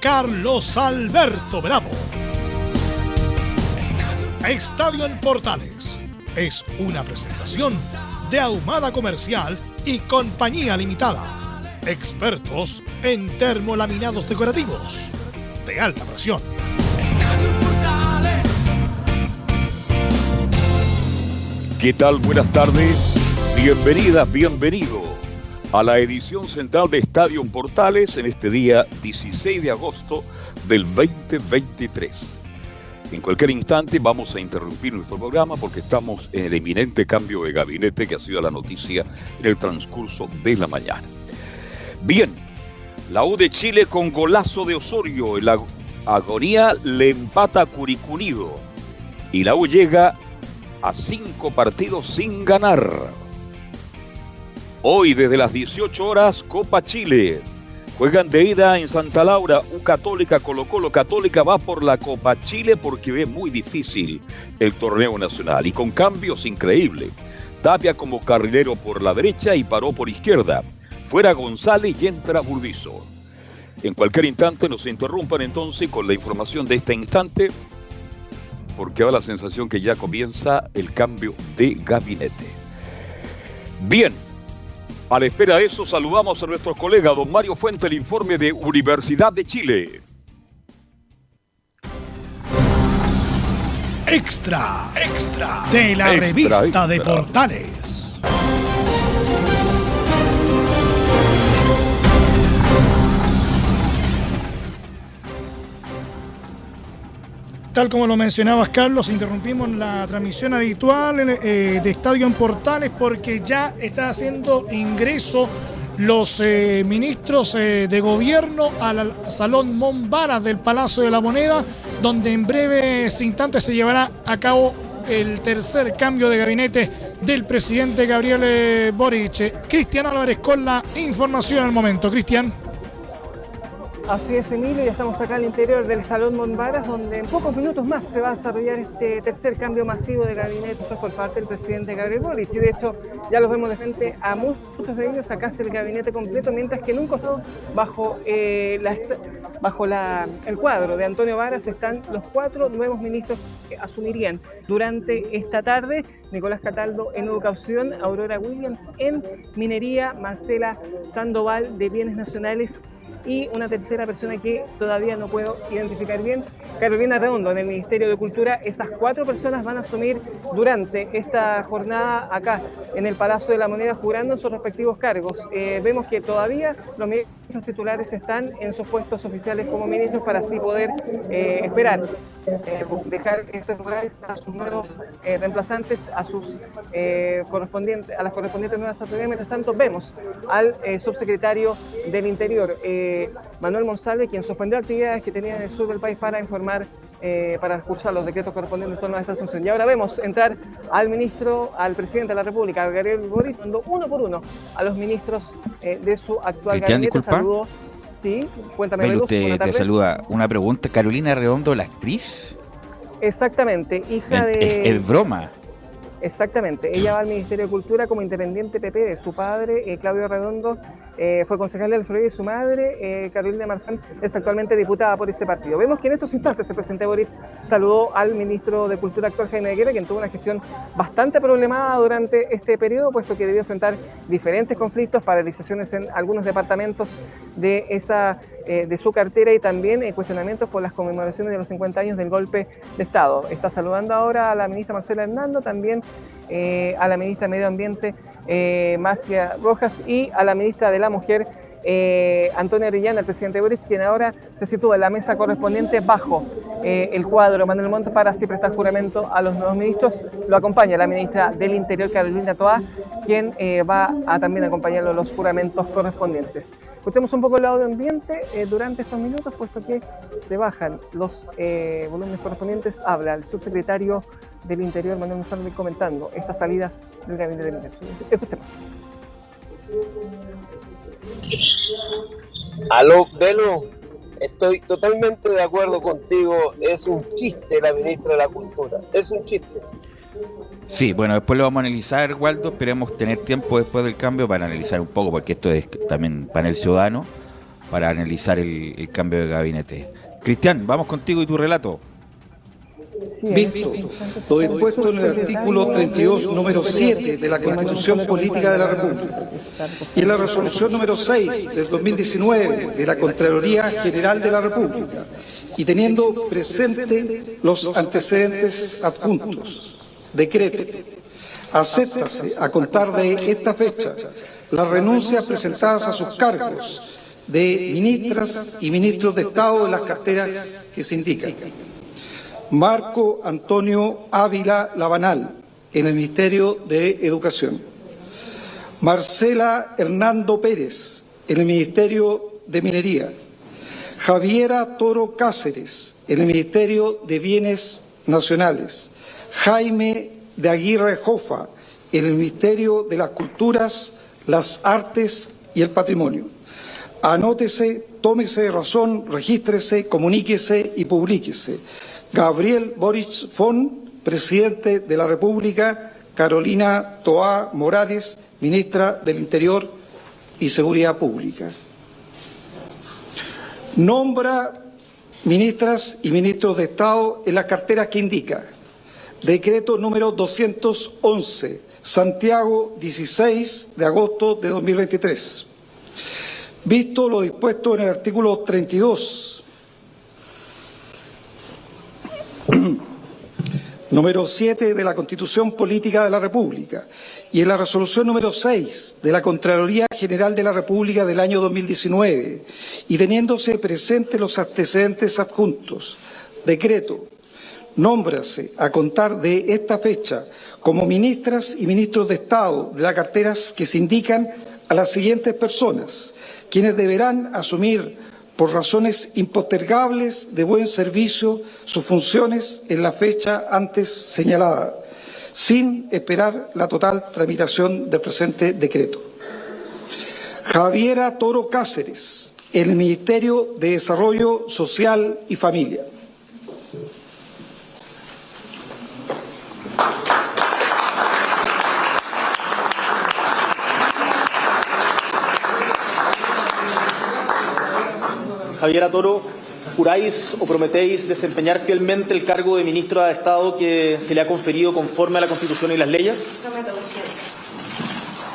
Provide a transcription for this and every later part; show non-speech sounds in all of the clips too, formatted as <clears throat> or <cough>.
Carlos Alberto Bravo. Estadio en Portales es una presentación de Ahumada Comercial y Compañía Limitada. Expertos en termolaminados decorativos de alta presión. ¿Qué tal? Buenas tardes. Bienvenidas, bienvenido a la edición central de Estadio Portales en este día 16 de agosto del 2023. En cualquier instante vamos a interrumpir nuestro programa porque estamos en el eminente cambio de gabinete que ha sido la noticia en el transcurso de la mañana. Bien, la U de Chile con golazo de Osorio en la agonía le empata a Curicunido y la U llega a cinco partidos sin ganar. Hoy desde las 18 horas Copa Chile. Juegan de ida en Santa Laura, U Católica, Colo Colo Católica va por la Copa Chile porque ve muy difícil el torneo nacional y con cambios increíbles. Tapia como carrilero por la derecha y paró por izquierda. Fuera González y entra Burdizo. En cualquier instante nos interrumpan entonces con la información de este instante porque da la sensación que ya comienza el cambio de gabinete. Bien, a la espera de eso, saludamos a nuestro colega don Mario Fuente, el informe de Universidad de Chile. Extra, extra de la revista de Portales. Tal como lo mencionabas, Carlos, interrumpimos la transmisión habitual eh, de Estadio en Portales porque ya está haciendo ingreso los eh, ministros eh, de gobierno al Salón Monvaras del Palacio de la Moneda, donde en breves instantes se llevará a cabo el tercer cambio de gabinete del presidente Gabriel Boric. Cristian Álvarez con la información al momento. Cristian. Así es, Emilio, ya estamos acá al interior del Salón Monvaras, donde en pocos minutos más se va a desarrollar este tercer cambio masivo de gabinete por parte del presidente Gabriel Boric. Y de hecho, ya los vemos de frente a muchos de ellos acá el gabinete completo, mientras que en un costado, bajo, eh, el cuadro de Antonio Varas, están los cuatro nuevos ministros que asumirían durante esta tarde. Nicolás Cataldo en educación, Aurora Williams en minería, Marcela Sandoval de bienes nacionales y una tercera persona que todavía no puedo identificar bien, Carolina Redondo, en el Ministerio de Cultura. Esas cuatro personas van a asumir durante esta jornada acá en el Palacio de la Moneda jurando en sus respectivos cargos. Eh, vemos que todavía los ministros titulares están en sus puestos oficiales como ministros para así poder eh, esperar eh, dejar estos lugares a sus nuevos reemplazantes, a sus correspondientes, a las correspondientes nuevas autoridades. Mientras tanto, vemos al subsecretario del Interior. Manuel Monsalve, quien suspendió actividades que tenía en el sur del país para informar, eh, para cursar los decretos correspondientes en torno a esta asunción. Y ahora vemos entrar al ministro, al presidente de la República, Gabriel Boris, uno por uno a los ministros eh, de su actual Cristian, gabinete. Disculpa. Sí, cuéntame. usted te saluda. Una pregunta. Carolina Redondo, la actriz. Exactamente, hija de... Es, broma. Exactamente, ella va al Ministerio de Cultura como independiente PP de su padre, eh, Claudio Redondo, eh, fue concejal de la y su madre, eh, Carolina Marzán, es actualmente diputada por este partido. Vemos que en estos instantes el presidente Boris saludó al ministro de Cultura actual, Jaime Aguirre, quien tuvo una gestión bastante problemada durante este periodo, puesto que debió enfrentar diferentes conflictos, paralizaciones en algunos departamentos de, esa, eh, de su cartera y también cuestionamientos por las conmemoraciones de los 50 años del golpe de Estado. Está saludando ahora a la ministra Marcela Hernando, también a la ministra de Medio Ambiente, eh, Rojas, y a la ministra de la Mujer, eh, Antonio Arellana, el presidente Boris, quien ahora se sitúa en la mesa correspondiente bajo eh, el cuadro Manuel Montt para así prestar juramento a los nuevos ministros. Lo acompaña la ministra del Interior, Carolina Toá, quien eh, va a también acompañarlo los juramentos correspondientes. Escuchemos un poco el de ambiente durante estos minutos, puesto que se bajan los volúmenes correspondientes. Habla el subsecretario del Interior, Manuel Monsalve, comentando estas salidas del gabinete de ministros. Escuchemos. Aló, Velo, estoy totalmente de acuerdo contigo. Es un chiste la ministra de la Cultura. Es un chiste. Sí, bueno, después lo vamos a analizar, Waldo. Esperemos tener tiempo después del cambio para analizar un poco, porque esto es también panel ciudadano, para analizar el cambio de gabinete. Cristian, vamos contigo y tu relato. Visto lo dispuesto en el artículo 32, número 7 de la Constitución Política de la República. Y en la resolución número 6 del 2019 de la Contraloría General de la República. Y teniendo presente los antecedentes adjuntos, decreto, acéptase a contar de esta fecha las renuncias presentadas a sus cargos de ministras y ministros de Estado de las carteras que se indican. Marco Antonio Ávila Labanal, en el Ministerio de Educación. Marcela Hernando Pérez, en el Ministerio de Minería. Javiera Toro Cáceres, en el Ministerio de Bienes Nacionales. Jaime de Aguirre Jofa, en el Ministerio de las Culturas, las Artes y el Patrimonio. Anótese, tómese razón, regístrese, comuníquese y publíquese. Gabriel Boric Fon, presidente de la República, Carolina Toá Morales, ministra del Interior y Seguridad Pública. Nombra ministras y ministros de Estado en la cartera que indica decreto número 211, Santiago 16 de agosto de 2023. Visto lo dispuesto en el artículo 32 <coughs> número 7 de la Constitución Política de la República y en la resolución número 6 de la Contraloría General de la República del año 2019 y teniéndose presentes los antecedentes adjuntos, decreto, nómbrase a contar de esta fecha como ministras y ministros de Estado de las carteras que se indican a las siguientes personas, quienes deberán asumir por razones impostergables de buen servicio sus funciones en la fecha antes señalada, sin esperar la total tramitación del presente decreto. Javiera Toro Cáceres, el Ministerio de Desarrollo Social y Familia. Javier Toro, ¿juráis o prometéis desempeñar fielmente el cargo de ministro de Estado que se le ha conferido conforme a la Constitución y las leyes?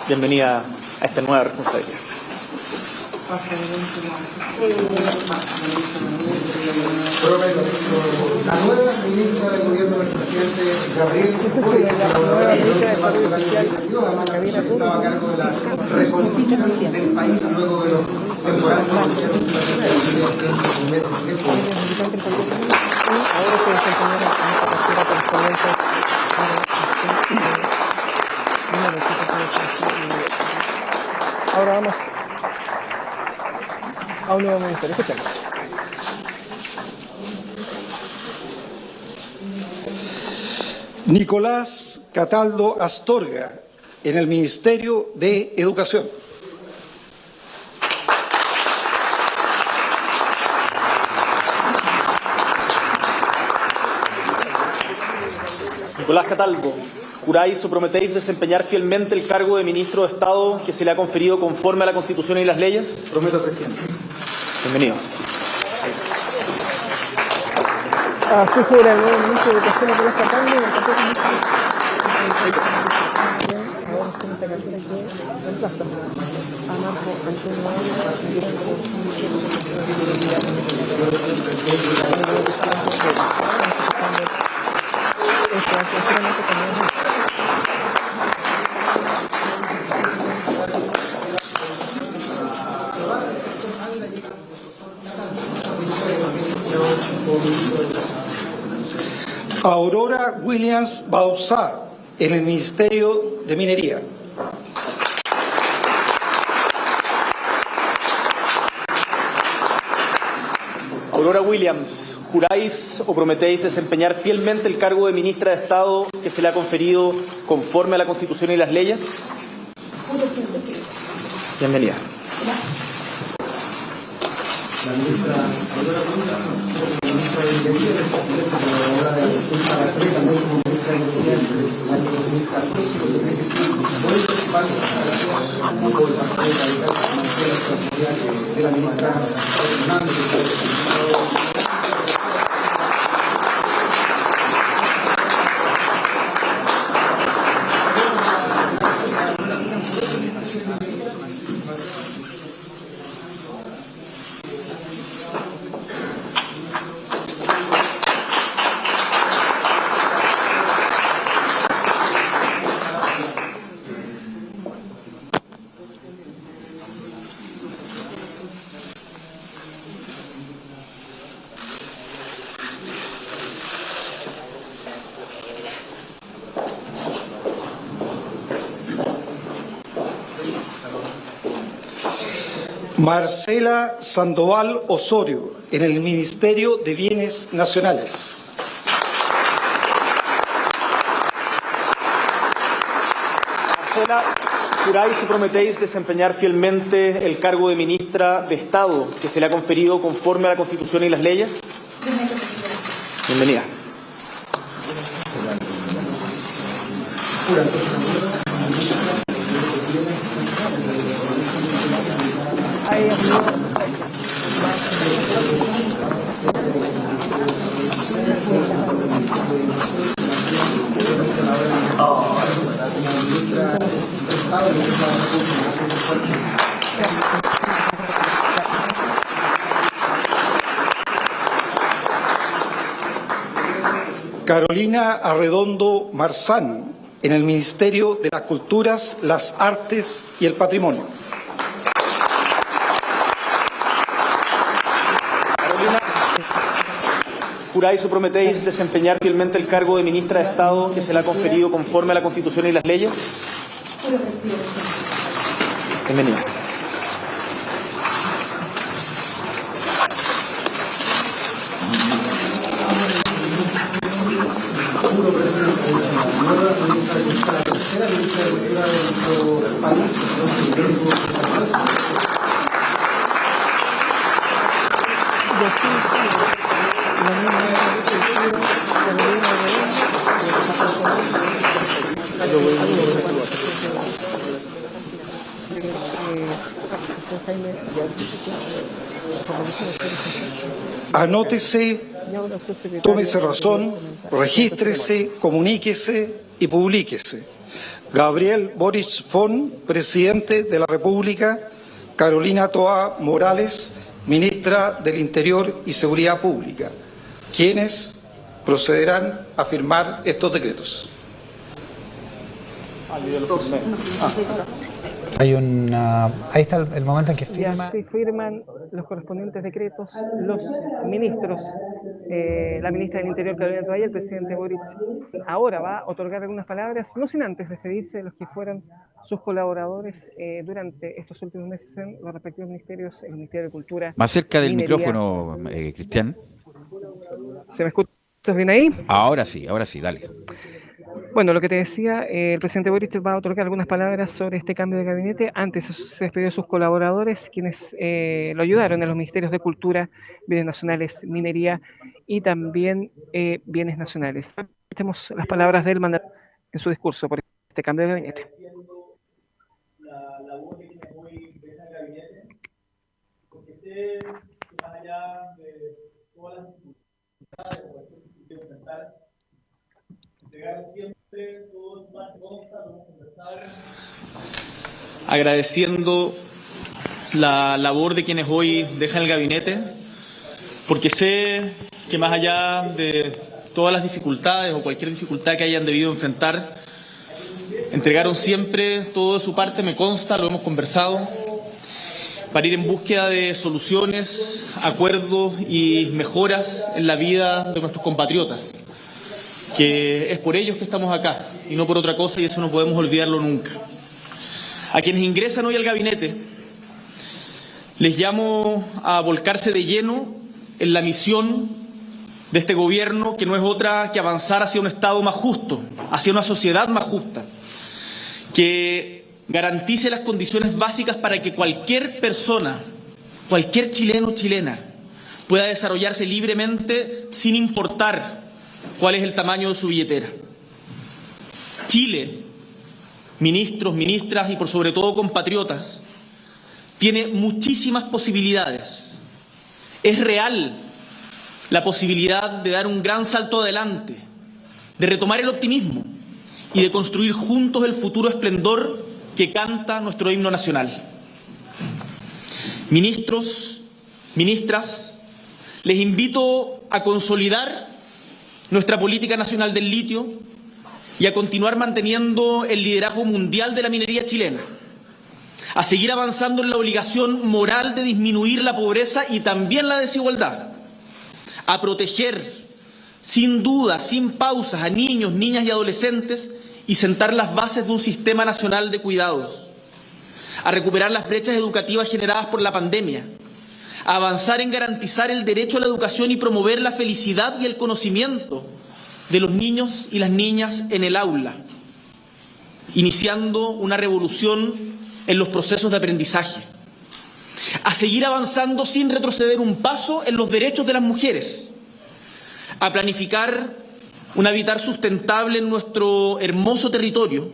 Bienvenida a esta nueva responsabilidad. La nueva ministra del gobierno del presidente Gabriel estaba a cargo de la reconstrucción del país luego de los Ahora vamos a un nuevo ministerio. Escuchemos. Nicolás Cataldo Astorga, en el Ministerio de Educación. Nicolás Cataldo, ¿juráis o prometéis desempeñar fielmente el cargo de ministro de Estado que se le ha conferido conforme a la Constitución y las leyes? Prometo, presidente. Bienvenido. Así jura el nuevo ministro de Educación Nicolás Catán y el Aurora Williams Bauzá, en el Ministerio de Minería. Aurora Williams, ¿juráis o prometéis desempeñar fielmente el cargo de ministra de Estado que se le ha conferido conforme a la Constitución y las leyes? Bienvenida. Marcela Sandoval Osorio, en el Ministerio de Bienes Nacionales. Marcela, ¿juráis o prometéis desempeñar fielmente el cargo de ministra de Estado que se le ha conferido conforme a la Constitución y las leyes? Bienvenida. Ahí Carolina Arredondo Marzán, en el Ministerio de las Culturas, las Artes y el Patrimonio. ¿Juráis o prometéis desempeñar fielmente el cargo de ministra de Estado que se le ha conferido conforme a la Constitución y las leyes? Bienvenida. Anótese, tómese razón, regístrese, comuníquese y publíquese. Gabriel Boric Fon, presidente de la República, Carolina Toa Morales, ministra del Interior y Seguridad Pública, quienes procederán a firmar estos decretos. Hay una, ahí está el, el momento en que Y firma. así firman los correspondientes decretos los ministros, eh, la ministra del Interior Carolina Toalla, el presidente Boric. Ahora va a otorgar algunas palabras, no sin antes despedirse de los que fueron sus colaboradores eh, durante estos últimos meses en los respectivos ministerios, el Ministerio de Cultura. Más cerca del Minería. micrófono, eh, Cristian. ¿Se me escucha bien ahí? Ahora sí, ahora sí, dale. Bueno, lo que te decía, eh, el presidente Boric va a otorgar algunas palabras sobre este cambio de gabinete. Antes se despidió de sus colaboradores, quienes eh, lo ayudaron en los ministerios de Cultura, Bienes Nacionales, Minería y también eh, Bienes Nacionales. Escuchemos las palabras del mandatario en su discurso por este cambio de gabinete. Agradeciendo la labor de quienes hoy dejan el gabinete, porque sé que más allá de todas las dificultades o cualquier dificultad que hayan debido enfrentar, entregaron siempre todo de su parte, me consta, lo hemos conversado, para ir en búsqueda de soluciones, acuerdos y mejoras en la vida de nuestros compatriotas, que es por ellos que estamos acá y no por otra cosa y eso no podemos olvidarlo nunca. A quienes ingresan hoy al gabinete, les llamo a volcarse de lleno en la misión de este gobierno, que no es otra que avanzar hacia un Estado más justo, hacia una sociedad más justa, que garantice las condiciones básicas para que cualquier persona, cualquier chileno o chilena, pueda desarrollarse libremente sin importar cuál es el tamaño de su billetera. Chile, ministros, ministras y por sobre todo compatriotas, tiene muchísimas posibilidades. Es real la posibilidad de dar un gran salto adelante, de retomar el optimismo y de construir juntos el futuro esplendor que canta nuestro himno nacional. Ministros, ministras, les invito a consolidar nuestra política nacional del litio y a continuar manteniendo el liderazgo mundial de la minería chilena a seguir avanzando en la obligación moral de disminuir la pobreza y también la desigualdad, a proteger sin duda, sin pausas, a niños, niñas y adolescentes y sentar las bases de un sistema nacional de cuidados, a recuperar las brechas educativas generadas por la pandemia, avanzar en garantizar el derecho a la educación y promover la felicidad y el conocimiento de los niños y las niñas en el aula, iniciando una revolución en los procesos de aprendizaje, a seguir avanzando sin retroceder un paso en los derechos de las mujeres, a planificar un habitar sustentable en nuestro hermoso territorio,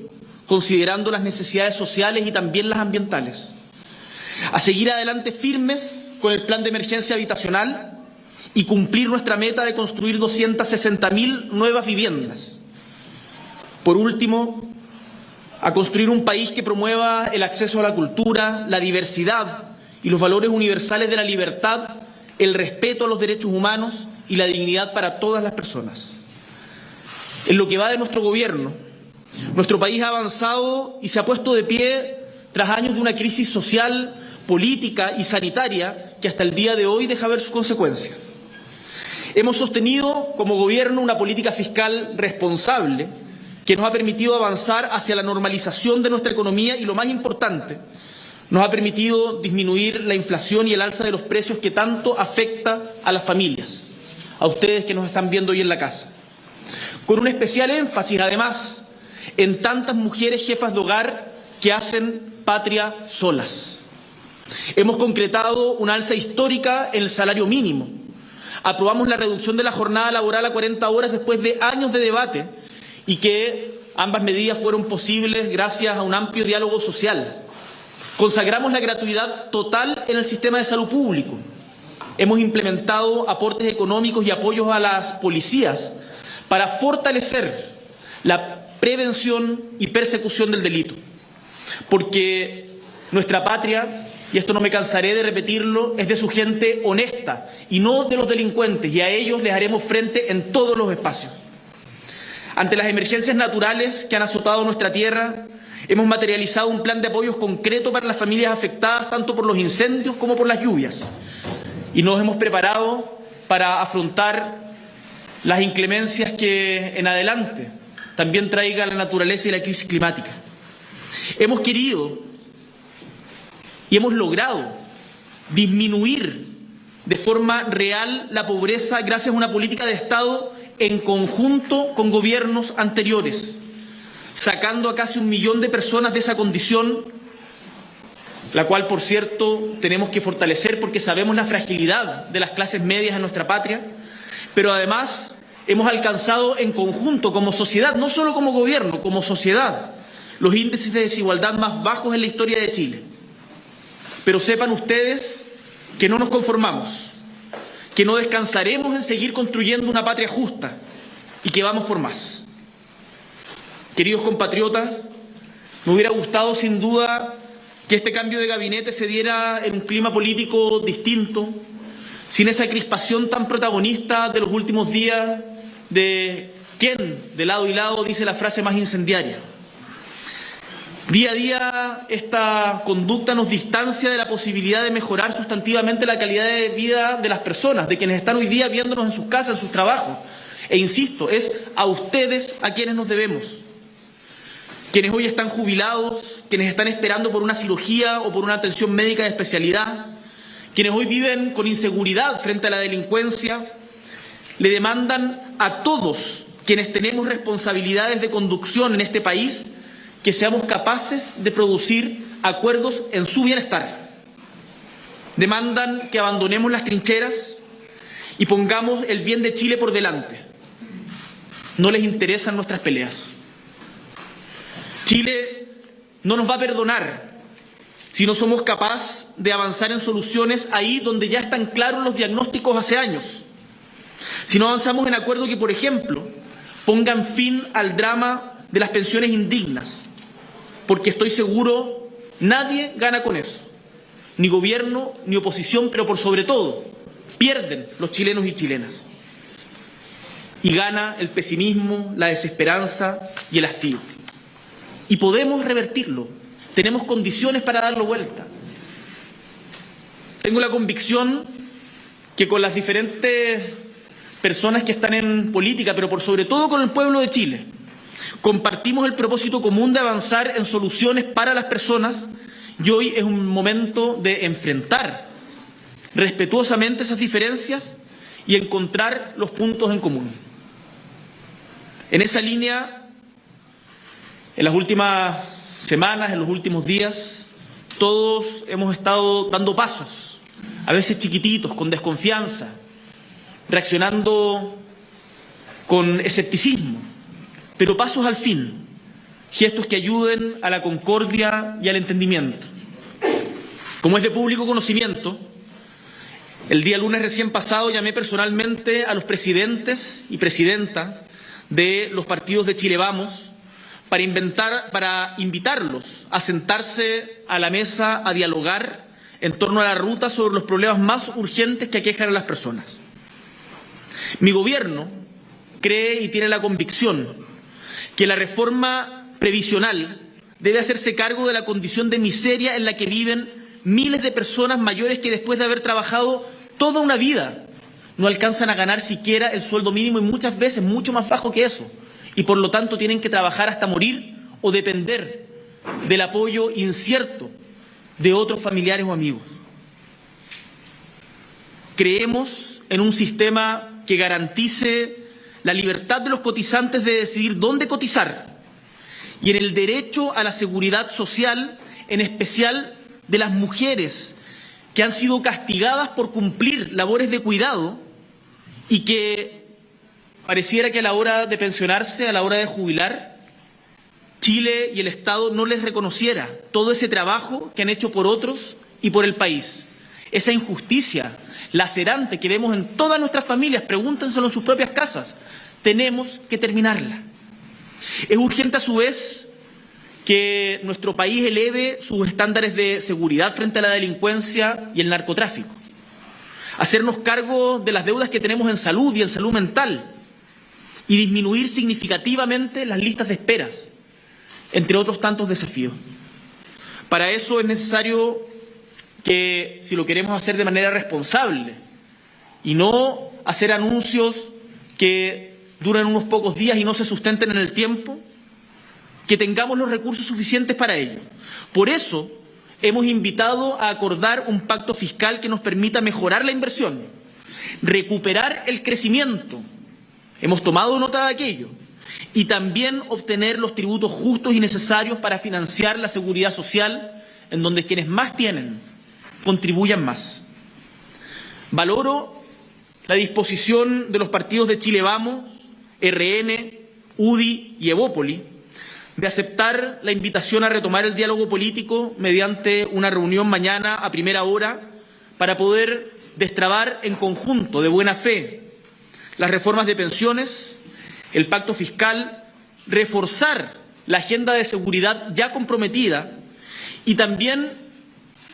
considerando las necesidades sociales y también las ambientales, a seguir adelante firmes con el plan de emergencia habitacional y cumplir nuestra meta de construir 260.000 nuevas viviendas. Por último, a construir un país que promueva el acceso a la cultura, la diversidad y los valores universales de la libertad, el respeto a los derechos humanos y la dignidad para todas las personas. En lo que va de nuestro gobierno, nuestro país ha avanzado y se ha puesto de pie tras años de una crisis social, política y sanitaria que hasta el día de hoy deja ver sus consecuencias. Hemos sostenido como gobierno una política fiscal responsable que nos ha permitido avanzar hacia la normalización de nuestra economía y, lo más importante, nos ha permitido disminuir la inflación y el alza de los precios que tanto afecta a las familias, a ustedes que nos están viendo hoy en la casa. Con un especial énfasis, además, en tantas mujeres jefas de hogar que hacen patria solas. Hemos concretado una alza histórica en el salario mínimo. Aprobamos la reducción de la jornada laboral a 40 horas después de años de debate y que ambas medidas fueron posibles gracias a un amplio diálogo social. Consagramos la gratuidad total en el sistema de salud público. Hemos implementado aportes económicos y apoyos a las policías para fortalecer la prevención y persecución del delito. Porque nuestra patria, y esto no me cansaré de repetirlo, es de su gente honesta y no de los delincuentes, y a ellos les haremos frente en todos los espacios. Ante las emergencias naturales que han azotado nuestra tierra, hemos materializado un plan de apoyos concreto para las familias afectadas tanto por los incendios como por las lluvias. Y nos hemos preparado para afrontar las inclemencias que en adelante también traiga la naturaleza y la crisis climática. Hemos querido y hemos logrado disminuir de forma real la pobreza gracias a una política de Estado en conjunto con gobiernos anteriores, sacando a casi un millón de personas de esa condición, la cual, por cierto, tenemos que fortalecer porque sabemos la fragilidad de las clases medias en nuestra patria, pero además hemos alcanzado en conjunto como sociedad, no solo como gobierno, como sociedad, los índices de desigualdad más bajos en la historia de Chile. Pero sepan ustedes que no nos conformamos, que no descansaremos en seguir construyendo una patria justa y que vamos por más. Queridos compatriotas, me hubiera gustado sin duda que este cambio de gabinete se diera en un clima político distinto, sin esa crispación tan protagonista de los últimos días de quién de lado y lado dice la frase más incendiaria. Día a día esta conducta nos distancia de la posibilidad de mejorar sustantivamente la calidad de vida de las personas, de quienes están hoy día viéndonos en sus casas, en sus trabajos. E insisto, es a ustedes a quienes nos debemos. Quienes hoy están jubilados, quienes están esperando por una cirugía o por una atención médica de especialidad, quienes hoy viven con inseguridad frente a la delincuencia, le demandan a todos quienes tenemos responsabilidades de conducción en este país que seamos capaces de producir acuerdos en su bienestar. Demandan que abandonemos las trincheras y pongamos el bien de Chile por delante. No les interesan nuestras peleas. Chile no nos va a perdonar si no somos capaces de avanzar en soluciones ahí donde ya están claros los diagnósticos hace años. Si no avanzamos en acuerdos que, por ejemplo, pongan fin al drama de las pensiones indignas, porque estoy seguro nadie gana con eso, ni gobierno ni oposición, pero por sobre todo pierden los chilenos y chilenas. Y gana el pesimismo, la desesperanza y el hastío. Y podemos revertirlo, tenemos condiciones para darlo vuelta. Tengo la convicción que con las diferentes personas que están en política, pero por sobre todo con el pueblo de Chile, compartimos el propósito común de avanzar en soluciones para las personas y hoy es un momento de enfrentar respetuosamente esas diferencias y encontrar los puntos en común. En esa línea, en las últimas semanas, en los últimos días, todos hemos estado dando pasos, a veces chiquititos, con desconfianza, reaccionando con escepticismo, pero pasos al fin, gestos que ayuden a la concordia y al entendimiento. Como es de público conocimiento, el día lunes recién pasado llamé personalmente a los presidentes y presidenta de los partidos de Chile Vamos para, inventar, para invitarlos a sentarse a la mesa a dialogar en torno a la ruta sobre los problemas más urgentes que aquejan a las personas. Mi gobierno cree y tiene la convicción que la reforma previsional debe hacerse cargo de la condición de miseria en la que viven miles de personas mayores que después de haber trabajado toda una vida no alcanzan a ganar siquiera el sueldo mínimo y muchas veces mucho más bajo que eso. Y por lo tanto tienen que trabajar hasta morir o depender del apoyo incierto de otros familiares o amigos. Creemos en un sistema que garantice la libertad de los cotizantes de decidir dónde cotizar y en el derecho a la seguridad social, en especial de las mujeres que han sido castigadas por cumplir labores de cuidado y que pareciera que a la hora de pensionarse, a la hora de jubilar, Chile y el Estado no les reconociera todo ese trabajo que han hecho por otros y por el país. Esa injusticia lacerante que vemos en todas nuestras familias, pregúntenselo en sus propias casas, tenemos que terminarla. Es urgente a su vez que nuestro país eleve sus estándares de seguridad frente a la delincuencia y el narcotráfico. Hacernos cargo de las deudas que tenemos en salud y en salud mental y disminuir significativamente las listas de esperas, entre otros tantos desafíos. Para eso es necesario que, si lo queremos hacer de manera responsable y no hacer anuncios que duran unos pocos días y no se sustenten en el tiempo, que tengamos los recursos suficientes para ello. Por eso hemos invitado a acordar un pacto fiscal que nos permita mejorar la inversión, recuperar el crecimiento, hemos tomado nota de aquello, y también obtener los tributos justos y necesarios para financiar la seguridad social, en donde quienes más tienen contribuyan más. Valoro la disposición de los partidos de Chile Vamos RN, UDI y Evópoli, de aceptar la invitación a retomar el diálogo político mediante una reunión mañana a primera hora para poder destrabar en conjunto, de buena fe, las reformas de pensiones, el pacto fiscal, reforzar la agenda de seguridad ya comprometida y también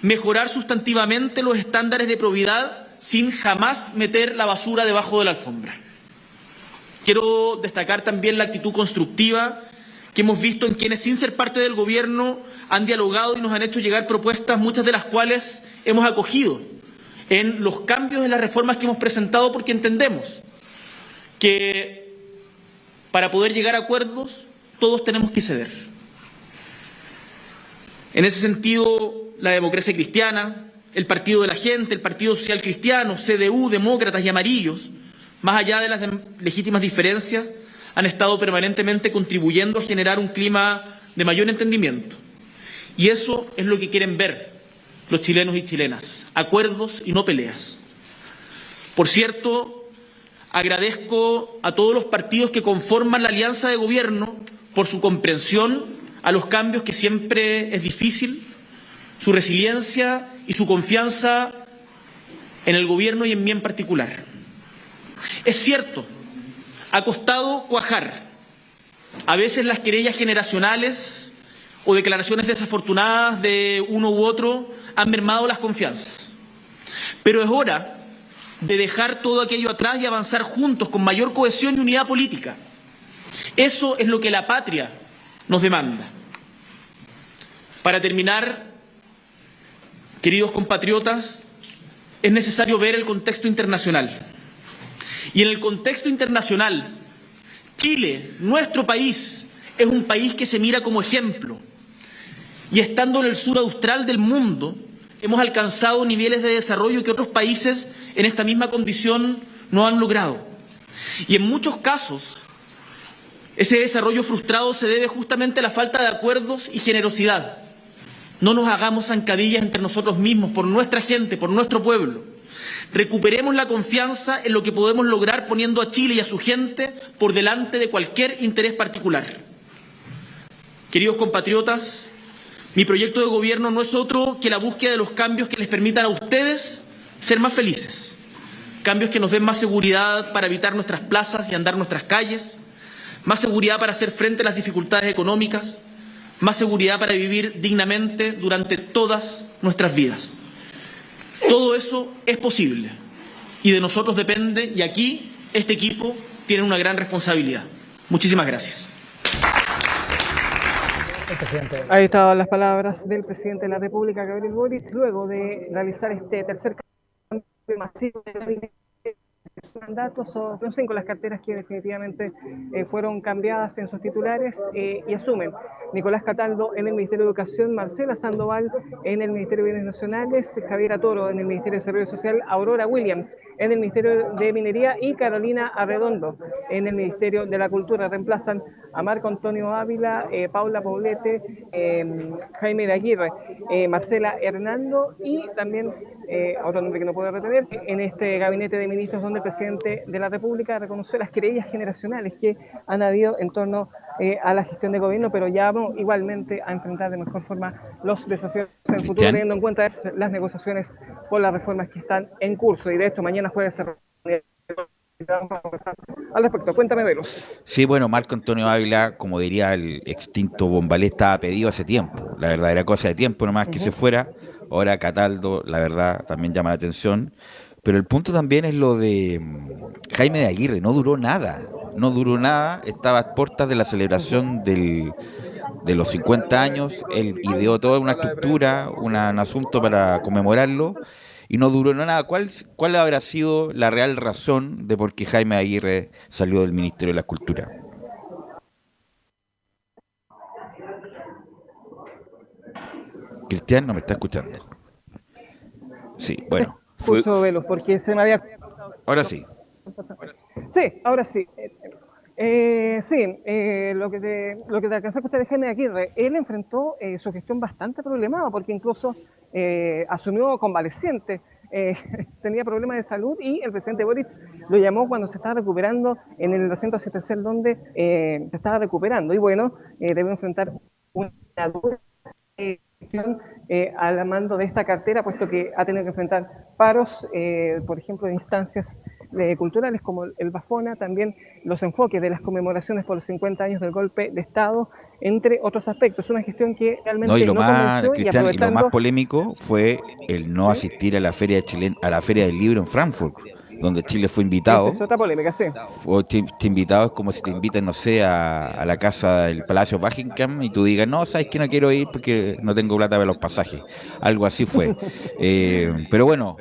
mejorar sustantivamente los estándares de probidad sin jamás meter la basura debajo de la alfombra. Quiero destacar también la actitud constructiva que hemos visto en quienes, sin ser parte del Gobierno, han dialogado y nos han hecho llegar propuestas, muchas de las cuales hemos acogido en los cambios en las reformas que hemos presentado, porque entendemos que para poder llegar a acuerdos todos tenemos que ceder. En ese sentido, la democracia cristiana, el Partido de la Gente, el Partido Social Cristiano, CDU, Demócratas y Amarillos, más allá de las legítimas diferencias, han estado permanentemente contribuyendo a generar un clima de mayor entendimiento. Y eso es lo que quieren ver los chilenos y chilenas, acuerdos y no peleas. Por cierto, agradezco a todos los partidos que conforman la alianza de gobierno por su comprensión a los cambios que siempre es difícil, su resiliencia y su confianza en el gobierno y en mí en particular. Es cierto, ha costado cuajar. A veces las querellas generacionales o declaraciones desafortunadas de uno u otro han mermado las confianzas. Pero es hora de dejar todo aquello atrás y avanzar juntos con mayor cohesión y unidad política. Eso es lo que la patria nos demanda. Para terminar, queridos compatriotas, es necesario ver el contexto internacional. Y en el contexto internacional, Chile, nuestro país, es un país que se mira como ejemplo. Y estando en el sur austral del mundo, hemos alcanzado niveles de desarrollo que otros países en esta misma condición no han logrado. Y en muchos casos, ese desarrollo frustrado se debe justamente a la falta de acuerdos y generosidad. No nos hagamos zancadillas entre nosotros mismos, por nuestra gente, por nuestro pueblo. Recuperemos la confianza en lo que podemos lograr poniendo a Chile y a su gente por delante de cualquier interés particular. Queridos compatriotas, mi proyecto de gobierno no es otro que la búsqueda de los cambios que les permitan a ustedes ser más felices. Cambios que nos den más seguridad para evitar nuestras plazas y andar nuestras calles, más seguridad para hacer frente a las dificultades económicas, más seguridad para vivir dignamente durante todas nuestras vidas. Todo eso es posible y de nosotros depende y aquí este equipo tiene una gran responsabilidad. Muchísimas gracias. Ahí estaban las palabras del presidente de la República, Gabriel Boric, luego de realizar este tercer cambio masivo de gabinete mandatos son cinco las carteras que definitivamente eh, fueron cambiadas en sus titulares eh, y asumen Nicolás Cataldo en el Ministerio de Educación, Marcela Sandoval en el Ministerio de Bienes Nacionales, Javier Atoro en el Ministerio de Desarrollo Social, Aurora Williams en el Ministerio de Minería y Carolina Arredondo en el Ministerio de la Cultura. Reemplazan a Marco Antonio Ávila, eh, Paula Poblete, Jaime de Aguirre, Marcela Hernando y también otro nombre que no puedo retener, en este gabinete de ministros donde el presidente de la República reconoció las querellas generacionales que han habido en torno eh, a la gestión de gobierno, pero llamo igualmente a enfrentar de mejor forma los desafíos en el futuro, teniendo en cuenta las negociaciones por las reformas que están en curso. Y de hecho, mañana jueves se al respecto. Cuéntame, Velos. Sí, bueno, Marco Antonio Ávila, como diría el extinto Bombalé, estaba pedido hace tiempo. La verdad era cosa de tiempo nomás que se fuera. Ahora Cataldo, la verdad, también llama la atención. Pero el punto también es lo de mm, Jaime de Aguirre, no duró nada, no duró nada, estaba a puertas de la celebración de los 50 años, él ideó toda una estructura, un asunto para conmemorarlo, y no duró nada. ¿Cuál, ¿Cuál habrá sido la real razón de por qué Jaime de Aguirre salió del Ministerio de la Cultura? Cristian, no me está escuchando. Sí, bueno. Velos, porque se me había... Ahora sí. Sí, ahora sí. Eh, sí, eh, lo, que te, lo que te alcanzó a escuchar de Jaime Aguirre, él enfrentó eh, su gestión bastante problemada porque incluso asumió convaleciente eh, <laughs> tenía problemas de salud y el presidente Boric lo llamó cuando se estaba recuperando en el recinto asistencial donde eh, se estaba recuperando. Y bueno, eh, debe enfrentar una dura gestión al mando de esta cartera, puesto que ha tenido que enfrentar paros, por ejemplo, de instancias culturales como el Bafona, también los enfoques de las conmemoraciones por los 50 años del golpe de Estado, entre otros aspectos. Una gestión que realmente no, y lo no más, Cristian, y lo más polémico fue el no asistir a la feria de Chile, a la feria del libro en Frankfurt, donde Chile fue invitado. Es otra polémica, sí. O te, te invitado es como si te invitan, no sé, a, a la casa del Palacio Buckingham y tú digas, no, sabes que no quiero ir porque no tengo plata para los pasajes. Algo así fue. <laughs> Eh, pero bueno,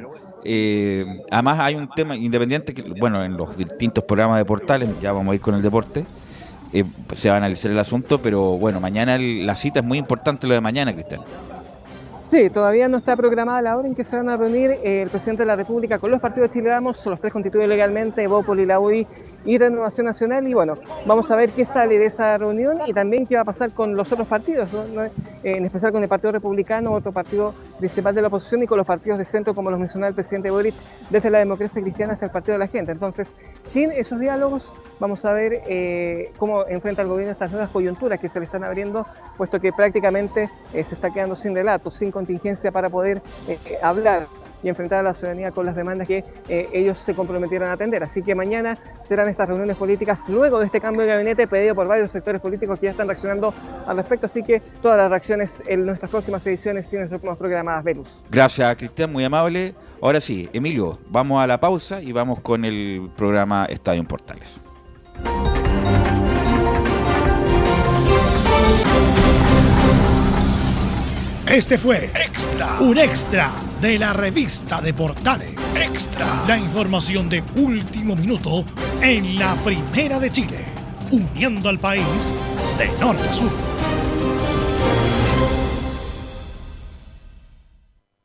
eh, además hay un tema independiente que, bueno, en los distintos programas de portales, ya vamos a ir con el deporte, eh, se va a analizar el asunto, pero bueno, mañana el- la cita es muy importante lo de mañana, Cristian. Sí, todavía no está programada la hora en que se van a reunir eh, el presidente de la República con los partidos de Chile Vamos, los tres constituidos legalmente, Bópoli, la UDI y Renovación Nacional. Y bueno, vamos a ver qué sale de esa reunión y también qué va a pasar con los otros partidos, eh, en especial con el Partido Republicano, otro partido principal de la oposición y con los partidos de centro, como los mencionaba el presidente Boric, desde la democracia cristiana hasta el Partido de la Gente. Entonces, sin esos diálogos, vamos a ver eh, cómo enfrenta el gobierno estas nuevas coyunturas que se le están abriendo, puesto que prácticamente eh, se está quedando sin relatos, sin contingencia para poder hablar y enfrentar a la ciudadanía con las demandas que eh, ellos se comprometieron a atender. Así que mañana serán estas reuniones políticas luego de este cambio de gabinete pedido por varios sectores políticos que ya están reaccionando al respecto. Así que todas las reacciones en nuestras próximas ediciones y en nuestras próximas programadas Velus. Gracias, Cristian, muy amable. Ahora sí, Emilio, vamos a la pausa y vamos con el programa Estadio en Portales. Este fue un extra de la revista de Portales. La información de último minuto en la Primera de Chile, uniendo al país de norte a sur.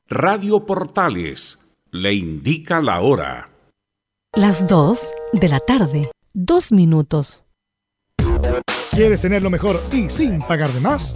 Radio Portales le indica la hora. Las 2 de la tarde. Dos minutos. ¿Quieres tener lo mejor y sin pagar de más?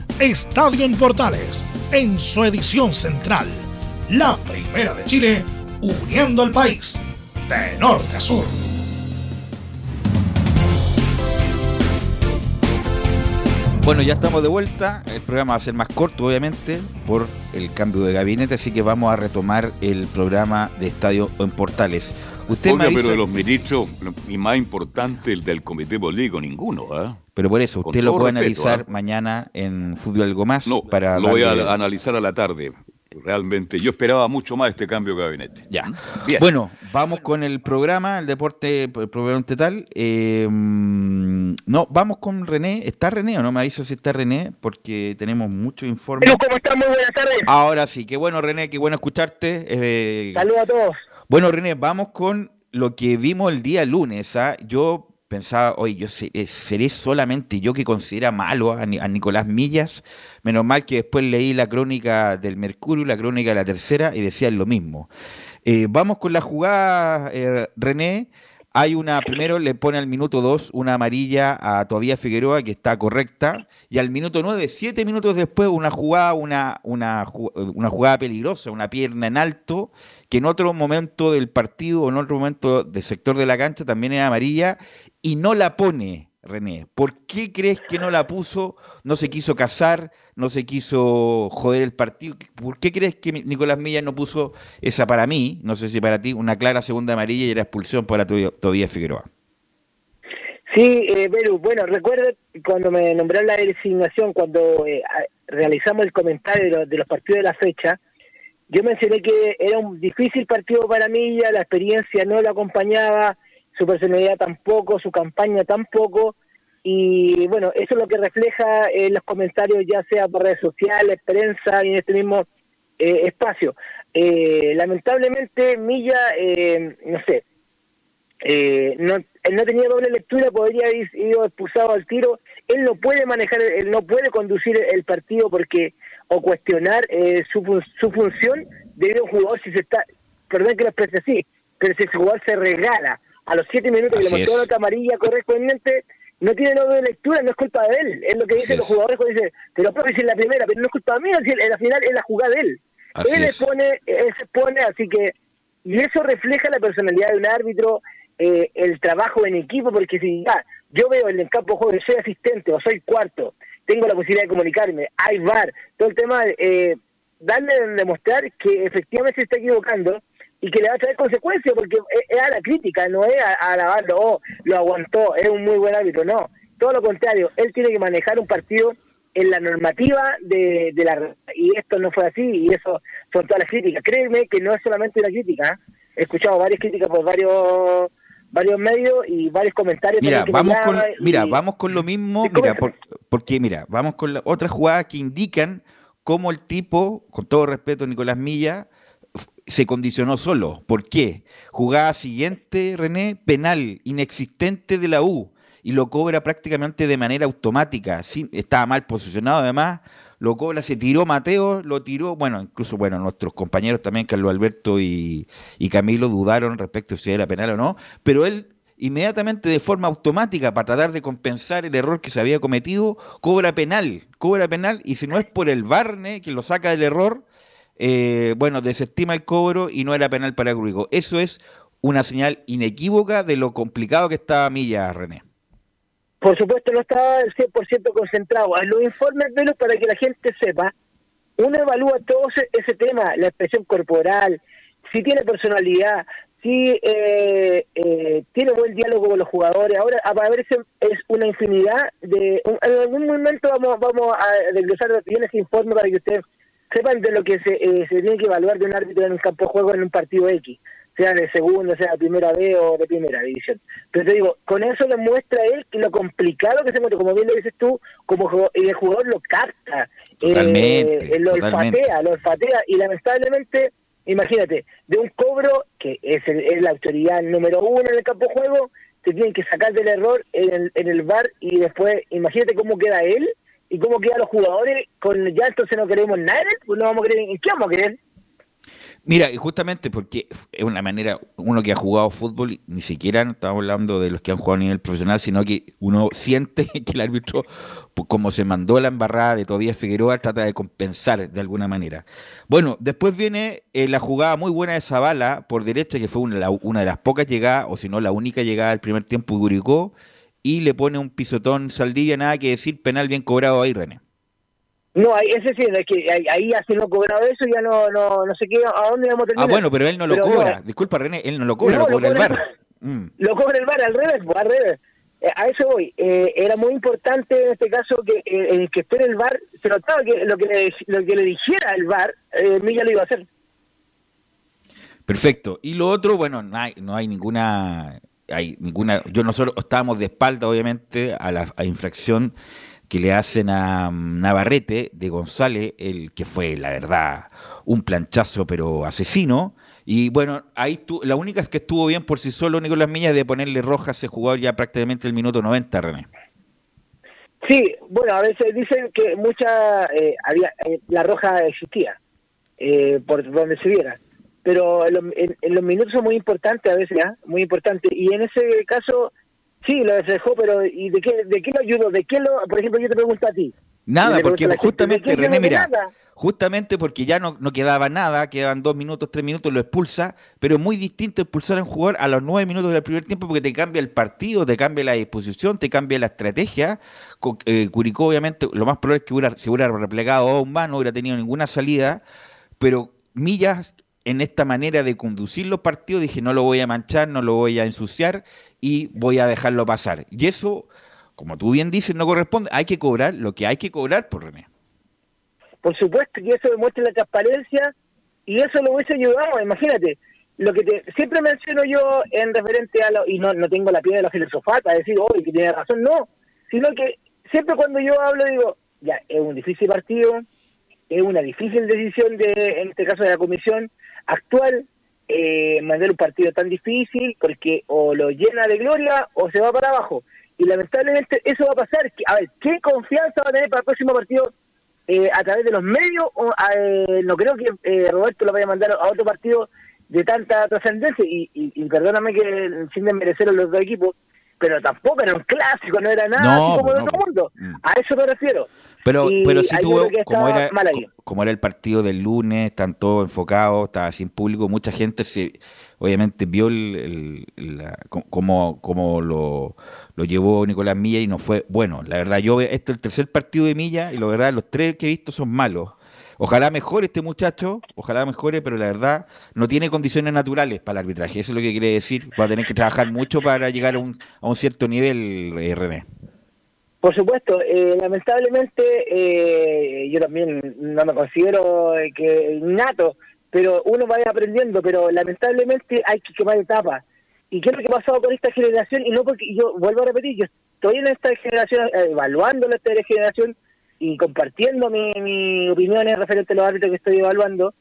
Estadio en Portales en su edición central. La primera de Chile, uniendo al país de norte a sur. Bueno, ya estamos de vuelta. El programa va a ser más corto, obviamente, por el cambio de gabinete, así que vamos a retomar el programa de Estadio en Portales. Usted pero de los ministros, y más importante el del Comité Político, ninguno, ¿ah? pero por eso, con usted lo puede respeto, analizar ¿ah? maña mañana en Fútbol Algo Más No, para lo voy a analizar a la tarde. realmente yo esperaba mucho más este cambio de gabinete. Ya. Bien. Bueno, vamos con el programa, el deporte, programa tal. Eh, mm, no, vamos con René. ¿Está René o no? Me avisa si está René, porque tenemos muchos informes. Pero, ¿cómo están? Muy buenas tardes. Ahora sí, qué bueno René, qué bueno escucharte. Eh, Saludos a todos. Bueno René, vamos con lo que vimos el día lunes. ¿ah? Yo pensaba, oye, yo eh, seré solamente yo que considera malo a, a Nicolás Millas. Menos mal que después leí la crónica del Mercurio, la crónica de la tercera, y decían lo mismo. Eh, vamos con la jugada, eh, René. Hay una, primero le pone al minuto 2 una amarilla a Tobías Figueroa, que está correcta, y al minuto 9, siete minutos después, una jugada, una, una, una jugada peligrosa, una pierna en alto, que en otro momento del partido o en otro momento del sector de la cancha también era amarilla, y no la pone, René. ¿Por qué crees que no la puso? No se quiso casar, no se quiso joder el partido. ¿Por qué crees que Nicolás Milla no puso esa para mí, no sé si para ti, una clara segunda amarilla y era expulsión para Tobías Figueroa? Sí, eh, bueno, recuerdo cuando me nombraron la designación, cuando eh, realizamos el comentario de los, de los partidos de la fecha, yo mencioné que era un difícil partido para Milla, la experiencia no lo acompañaba, su personalidad tampoco, su campaña tampoco, y bueno, eso es lo que refleja en los comentarios, ya sea por redes sociales, prensa y en este mismo eh, espacio. Eh, lamentablemente, Milla, eh, no sé, eh, no, no tenía doble lectura, podría haber ido expulsado al tiro. Él no puede manejar, él no puede conducir el partido porque o cuestionar eh, su, su función debido a un jugador si se está, perdón que lo exprese así, pero si el jugador se regala a los siete minutos que Así le mostró la nota amarilla correspondiente, no tiene doble lectura, no es culpa de él. Es lo que dicen los es. jugadores cuando dicen, pero profe, si es la primera, pero no es culpa mía, si en la final es la jugada de él. Así él es. expone, él se expone, así que, y eso refleja la personalidad de un árbitro, eh, el trabajo en equipo, porque si ya, yo veo en el campo de juego, soy asistente o soy cuarto, tengo la posibilidad de comunicarme, hay VAR, todo el tema, eh, darle a demostrar que efectivamente se está equivocando y que le va a traer consecuencias, porque es, a la crítica, no es a, a alabarlo, oh, lo aguantó, es un muy buen árbitro, no, todo lo contrario, él tiene que manejar un partido en la normativa de, de la y esto no fue así y eso son todas las críticas. Créeme que no es solamente una crítica ¿eh? he escuchado varias críticas por varios varios medios y varios comentarios Mira, vamos con, mira, vamos con lo mismo, mira, por- porque mira, vamos con la otra jugada que indican cómo el tipo, con todo respeto, Nicolás Milla, se condicionó solo. ¿Por qué? Jugada siguiente, René, penal, inexistente de la U, y lo cobra prácticamente de manera automática. Estaba mal posicionado además, lo cobra, se tiró Mateo, lo tiró, bueno, incluso bueno, nuestros compañeros también, Carlos Alberto y, y Camilo, dudaron respecto a si era penal o no, pero él inmediatamente de forma automática para tratar de compensar el error que se había cometido, cobra penal, cobra penal, y si no es por el Barne que lo saca del error, eh, bueno, desestima el cobro y no era penal para Gruigo. Eso es una señal inequívoca de lo complicado que estaba Milla, René. por supuesto no estaba el 100% concentrado en los informes de los para que la gente sepa uno evalúa todo ese, ese tema la expresión corporal si tiene personalidad si eh, eh, tiene buen diálogo con los jugadores ahora a ver si es una infinidad de un- en algún momento vamos vamos a desglosar bien ese informe para que ustedes sepan de lo que se, eh, se tiene que evaluar de un árbitro en un campo de juego en un partido X, sea de segunda, sea de primera B o de primera división. Pero te digo, con eso le muestra él que lo complicado que se muestra, como bien lo dices tú, como jugador- el jugador lo capta, Totalmente, eh, lo totalmente. olfatea, lo olfatea, y lamentablemente, imagínate, de un cobro que es, el- es la autoridad número uno en el campo de juego, te tienen que sacar del error en el, en el bar y después, imagínate cómo queda él y cómo quedan los jugadores, con ya entonces no queremos nada, pues no vamos a creer, ¿en qué vamos a creer? Mira, y justamente porque es una manera, uno que ha jugado fútbol, ni siquiera estamos hablando de los que han jugado a nivel profesional, sino que uno siente <laughs> que el árbitro, pues, como se mandó la embarrada de Tobías Figueroa, trata de compensar de alguna manera. Bueno, después viene eh, la jugada muy buena de Zavala por derecha, que fue una, de las pocas llegadas, o si no la única llegada del primer tiempo, y Curicó, y le pone un pisotón Saldivia, nada que decir, penal bien cobrado ahí, René. No, ahí, ese sí, es que ahí, ahí ya si no cobrado eso, ya no, no, no sé qué, a dónde vamos a Ah, terminar. bueno, pero él no lo Pero cobra. no, Disculpa, René, él no lo cobra, No, lo lo cobra el el Mm. Lo cobra el bar al revés, pues, al revés. eh, a eso voy. Eh, era muy importante en este caso que eh, que esté en el bar, se notaba que lo que le, lo que le dijera el bar, eh, Milla lo iba a hacer. Perfecto. Y lo otro, bueno, no hay, no hay ninguna, hay ninguna, yo nosotros estábamos de espalda, obviamente, a la infracción que le hacen a mm, Navarrete de González, el que fue, la verdad, un planchazo pero asesino. Y bueno, ahí la única es que estuvo bien por sí solo Nicolás Milla de ponerle roja a ese jugador ya prácticamente el minuto 90, René. Sí, bueno, a veces dicen que mucha, eh, había, eh, la roja existía, eh, por donde se viera, pero en, los- en- en los minutos son muy importantes a veces, ¿ah? muy importantes, y en ese caso, sí, lo dejó, pero ¿y de qué, de qué lo ayudó? ¿De qué lo, por ejemplo, yo te pregunto a ti? Nada, porque gente, justamente, ¿de qué René, mira, nada. justamente porque ya no, no quedaba nada, quedaban dos minutos, tres minutos, lo expulsa, pero es muy distinto expulsar a un jugador a los nueve minutos del primer tiempo porque te cambia el partido, te cambia la disposición, te cambia la estrategia. Eh, Curicó, obviamente, lo más probable es que hubiera, se hubiera replegado a un mano, no hubiera tenido ninguna salida, pero Millas, en esta manera de conducir los partidos, dije, no lo voy a manchar, no lo voy a ensuciar y voy a dejarlo pasar. Y eso, como tú bien dices, no corresponde, hay que cobrar lo que hay que cobrar por René. Por supuesto que eso demuestra la transparencia y eso lo hubiese ayudado, imagínate. Lo que te, siempre menciono yo en referente a lo, y no, no tengo la piedra de la filosofata, decir, oye, que tiene razón, no, sino que siempre cuando yo hablo digo, ya, es un difícil partido, es una difícil decisión de, en este caso de la comisión actual, eh, mandar un partido tan difícil porque o lo llena de gloria o se va para abajo. Y lamentablemente eso va a pasar. A ver, ¿qué confianza va a tener para el próximo partido eh, a través de los medios? O, eh, no creo que eh, Roberto lo vaya a mandar a otro partido de tanta trascendencia. Y, y, y perdóname que sin desmerecer a los dos equipos, pero tampoco era un clásico, no era nada No, así como pues, de no, otro pues. mundo. Mm. A eso me refiero. Pero, Y pero sí tuvo, como era, como era el partido del lunes, están todos enfocados, estaba sin público, mucha gente se, obviamente vio el, el- la- co- cómo, cómo lo, lo llevó Nicolás Milla y no fue bueno. La verdad, yo este es el tercer partido de Milla y la verdad los tres que he visto son malos. Ojalá mejore este muchacho, ojalá mejore, pero la verdad no tiene condiciones naturales para el arbitraje. Eso es lo que quiere decir. Va a tener que trabajar mucho para llegar a un, a un cierto nivel, eh, René. Por supuesto, eh, lamentablemente eh, yo también no me considero eh, que innato, pero uno va aprendiendo, pero lamentablemente hay que quemar etapas. ¿Y qué es lo que ha pasado con esta generación? Y no porque yo vuelvo a repetir, yo estoy en esta generación, eh, evaluando la esta generación y compartiendo mi, mi opiniones referente a los árbitros que estoy evaluando,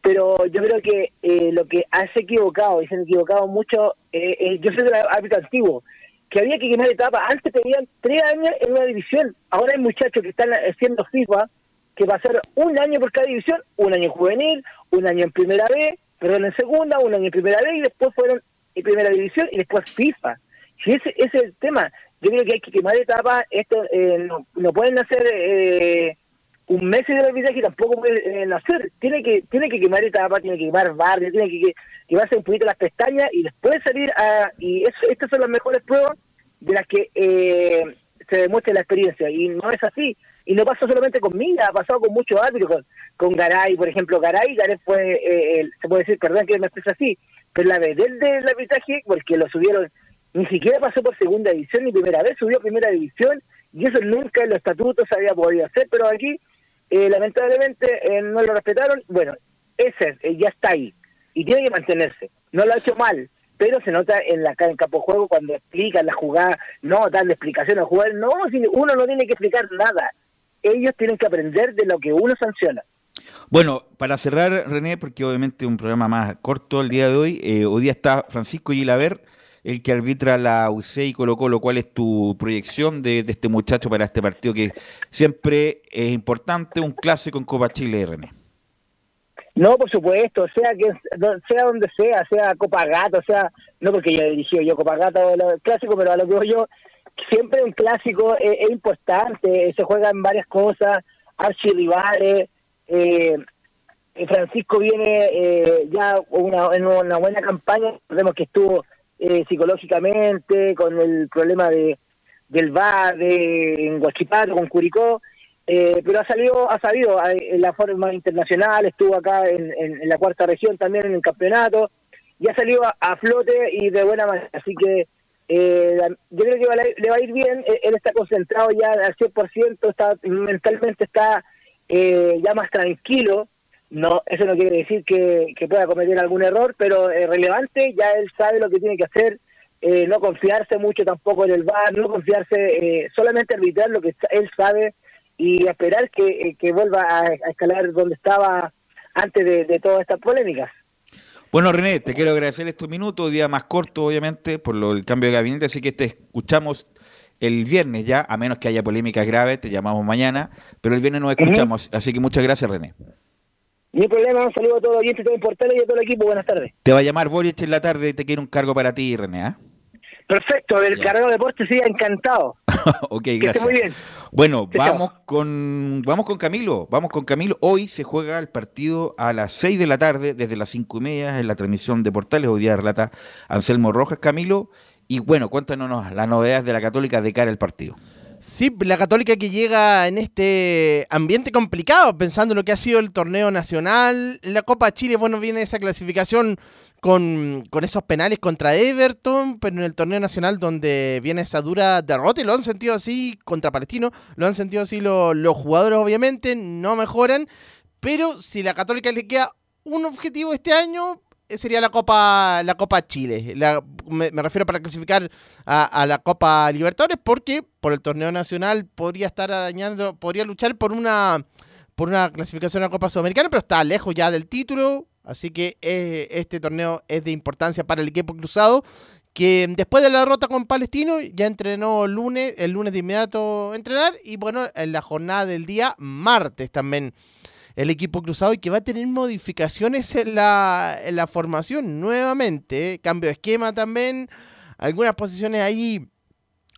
pero yo creo que eh, lo que has equivocado, y se han equivocado mucho, eh, yo soy del árbitro antiguo, que había que quemar etapas. Antes tenían tres años en una división. Ahora hay muchachos que están haciendo FIFA que pasaron un año por cada división, un año en juvenil, un año en primera B, perdón, en segunda, un año en primera B y después fueron en primera división y después FIFA. Si ese, ese es el tema, yo creo que hay que quemar etapas. Esto eh, no, no pueden hacer eh, un mes de arbitraje tampoco pueden eh, hacer. Tiene que tiene que quemar etapas, tiene que quemar barrio, tiene que, que quemarse un poquito las pestañas y después salir a... Y eso, estas son las mejores pruebas de las que eh, se demuestra la experiencia. Y no es así. Y no pasa solamente con Mila, ha pasado con muchos árbitros, con, con Garay, por ejemplo. Garay, Garay fue, eh, se puede decir, perdón que me exprese así, pero la vez del del arbitraje, porque lo subieron, ni siquiera pasó por segunda división ni primera vez, subió primera división, y eso nunca en los estatutos había podido hacer, pero aquí, eh, lamentablemente, eh, no lo respetaron. Bueno, ese eh, ya está ahí, y tiene que mantenerse. No lo ha hecho mal, pero se nota en la en campo de juego cuando explican la jugada, no darle explicación al jugador, no, uno no tiene que explicar nada. Ellos tienen que aprender de lo que uno sanciona. Bueno, para cerrar, René, porque obviamente un programa más corto el día de hoy, eh, hoy día está Francisco Gilaver, el que arbitra la UC y Colo Colo. ¿Cuál es tu proyección de, este muchacho para este partido que siempre es importante, un clásico en Copa Chile, René? No, por supuesto, sea que sea donde sea, sea Copa Gata, sea, no porque yo he dirigido yo Copa Gata o lo clásico, pero a lo que voy yo, siempre un clásico es, importante, se juega en varias cosas, archirrivales, eh, Francisco viene eh, ya una, en una buena campaña, vemos que estuvo eh, psicológicamente con el problema de del VAR de, en Guachipato con Curicó, eh, pero ha salido, ha salido eh, en la forma internacional, estuvo acá en, en- en la cuarta región también en el campeonato, y ha salido a, flote y de buena manera. Así que eh, yo creo que le va a ir bien, eh, él está concentrado ya al 100%, está, mentalmente está eh, ya más tranquilo, no eso no quiere decir que, pueda cometer algún error, pero es relevante, ya él sabe lo que tiene que hacer, no confiarse mucho tampoco en el bar, no confiarse, solamente arbitrar lo que él sabe y esperar que, vuelva a, escalar donde estaba antes de todas estas polémicas. Bueno, René, te quiero agradecer estos minutos, día más corto, obviamente, por lo, el cambio de gabinete, así que te escuchamos el viernes ya, a menos que haya polémicas graves, te llamamos mañana, pero el viernes nos escuchamos, así que muchas gracias, René. Ni problema, un saludo a todos los oyentes, todo Portales y a todo el equipo, buenas tardes. Te va a llamar Boris en la tarde y te quiero un cargo para ti, René, ¿ah? Perfecto, el cargo de deporte sí, encantado. <laughs> ok, gracias. muy bien. Bueno, vamos con vamos con Camilo, vamos con Camilo. Hoy se juega el partido a las 6 de la tarde, desde las cinco y media, en la transmisión de Portales. Hoy día relata Anselmo Rojas, Camilo. Y bueno, cuéntanos las novedades de la Católica de cara al partido. Sí, la Católica que llega en este ambiente complicado, pensando en lo que ha sido el torneo nacional. La Copa Chile, bueno, viene esa clasificación con, esos penales contra Everton, pero en el torneo nacional donde viene esa dura derrota lo han sentido así contra Palestino, lo han sentido así los jugadores obviamente, no mejoran, pero si la Católica le queda un objetivo este año, sería la Copa la Copa Chile. me, refiero para clasificar a, la Copa Libertadores porque por el torneo nacional podría estar arañando, podría luchar por una por una clasificación a la Copa Sudamericana, pero está lejos ya del título. Así que eh, este torneo es de importancia para el equipo cruzado, que después de la derrota con Palestino ya entrenó lunes, el lunes de inmediato entrenar y bueno, en la jornada del día martes también el equipo cruzado y que va a tener modificaciones en la, en la formación nuevamente, cambio de esquema también, algunas posiciones ahí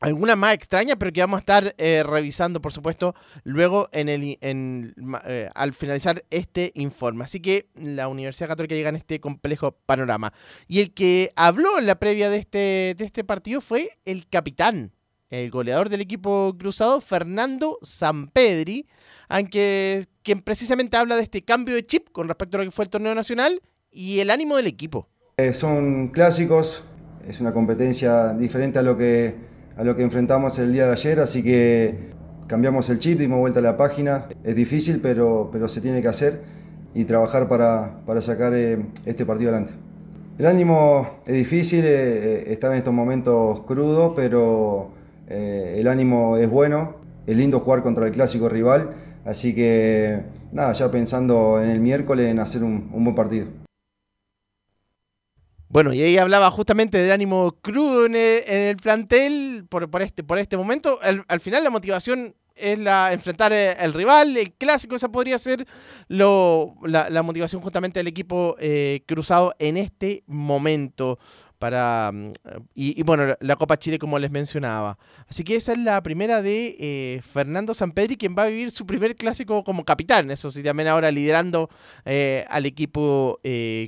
alguna más extraña, pero que vamos a estar eh, revisando, por supuesto, luego en el, en, eh, al finalizar este informe. Así que la Universidad Católica llega en este complejo panorama. Y el que habló en la previa de este, de este partido fue el capitán, el goleador del equipo cruzado, Fernando Sampedri, aunque quien precisamente habla de este cambio de chip con respecto a lo que fue el torneo nacional y el ánimo del equipo. Eh, son clásicos, es una competencia diferente a lo que a lo que enfrentamos el día de ayer, así que cambiamos el chip, dimos vuelta a la página. Es difícil, pero, pero se tiene que hacer y trabajar para, para sacar eh, este partido adelante. El ánimo es difícil, eh, eh, estar en estos momentos crudo, pero el ánimo es bueno, es lindo jugar contra el clásico rival, así que nada, ya pensando en el miércoles en hacer un buen partido. Bueno, y ahí hablaba justamente de ánimo crudo en el, plantel por, este, por este momento. Al, final la motivación es la enfrentar eh, el rival, el clásico, esa podría ser la, motivación justamente del equipo eh, cruzado en este momento. Para, mm, y, bueno, la Copa Chile como les mencionaba. Así que esa es la primera de eh, Fernando Sampedri, quien va a vivir su primer clásico como capitán. Eso sí, también ahora liderando al equipo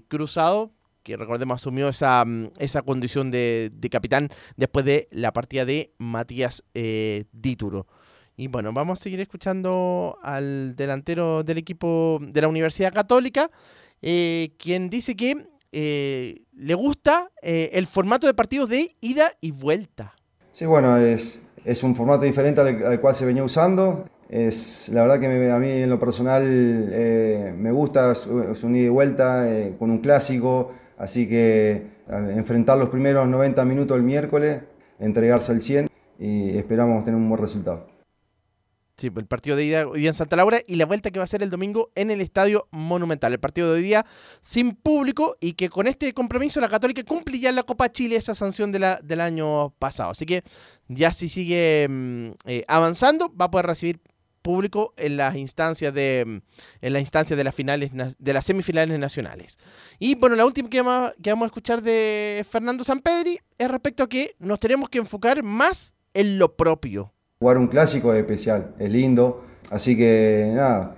cruzado que recordemos asumió esa, mm, esa condición de, capitán después de la partida de Matías eh, Dituro. Y bueno, vamos a seguir escuchando al delantero del equipo de la Universidad Católica, eh, quien dice que eh, le gusta el formato de partidos de ida y vuelta. Sí, bueno, es, es un formato diferente al, cual se venía usando. Es, la verdad que a mí en lo personal me gusta su, su ida y vuelta con un clásico, Así que enfrentar los primeros 90 minutos el miércoles, entregarse al 100 y esperamos tener un buen resultado. Sí, el partido de ida hoy día en Santa Laura y la vuelta que va a ser el domingo en el Estadio Monumental. El partido de hoy día sin público y que con este compromiso la Católica cumple ya en la Copa Chile esa sanción del año pasado. Así que ya si sigue mm, eh, avanzando va a poder recibir público en las instancias de en las instancias de las finales de las semifinales nacionales. Y bueno, la última que vamos, que vamos a escuchar de Fernando Sampedri es respecto a que nos tenemos que enfocar más en lo propio. Jugar un clásico es especial, es lindo, así que nada,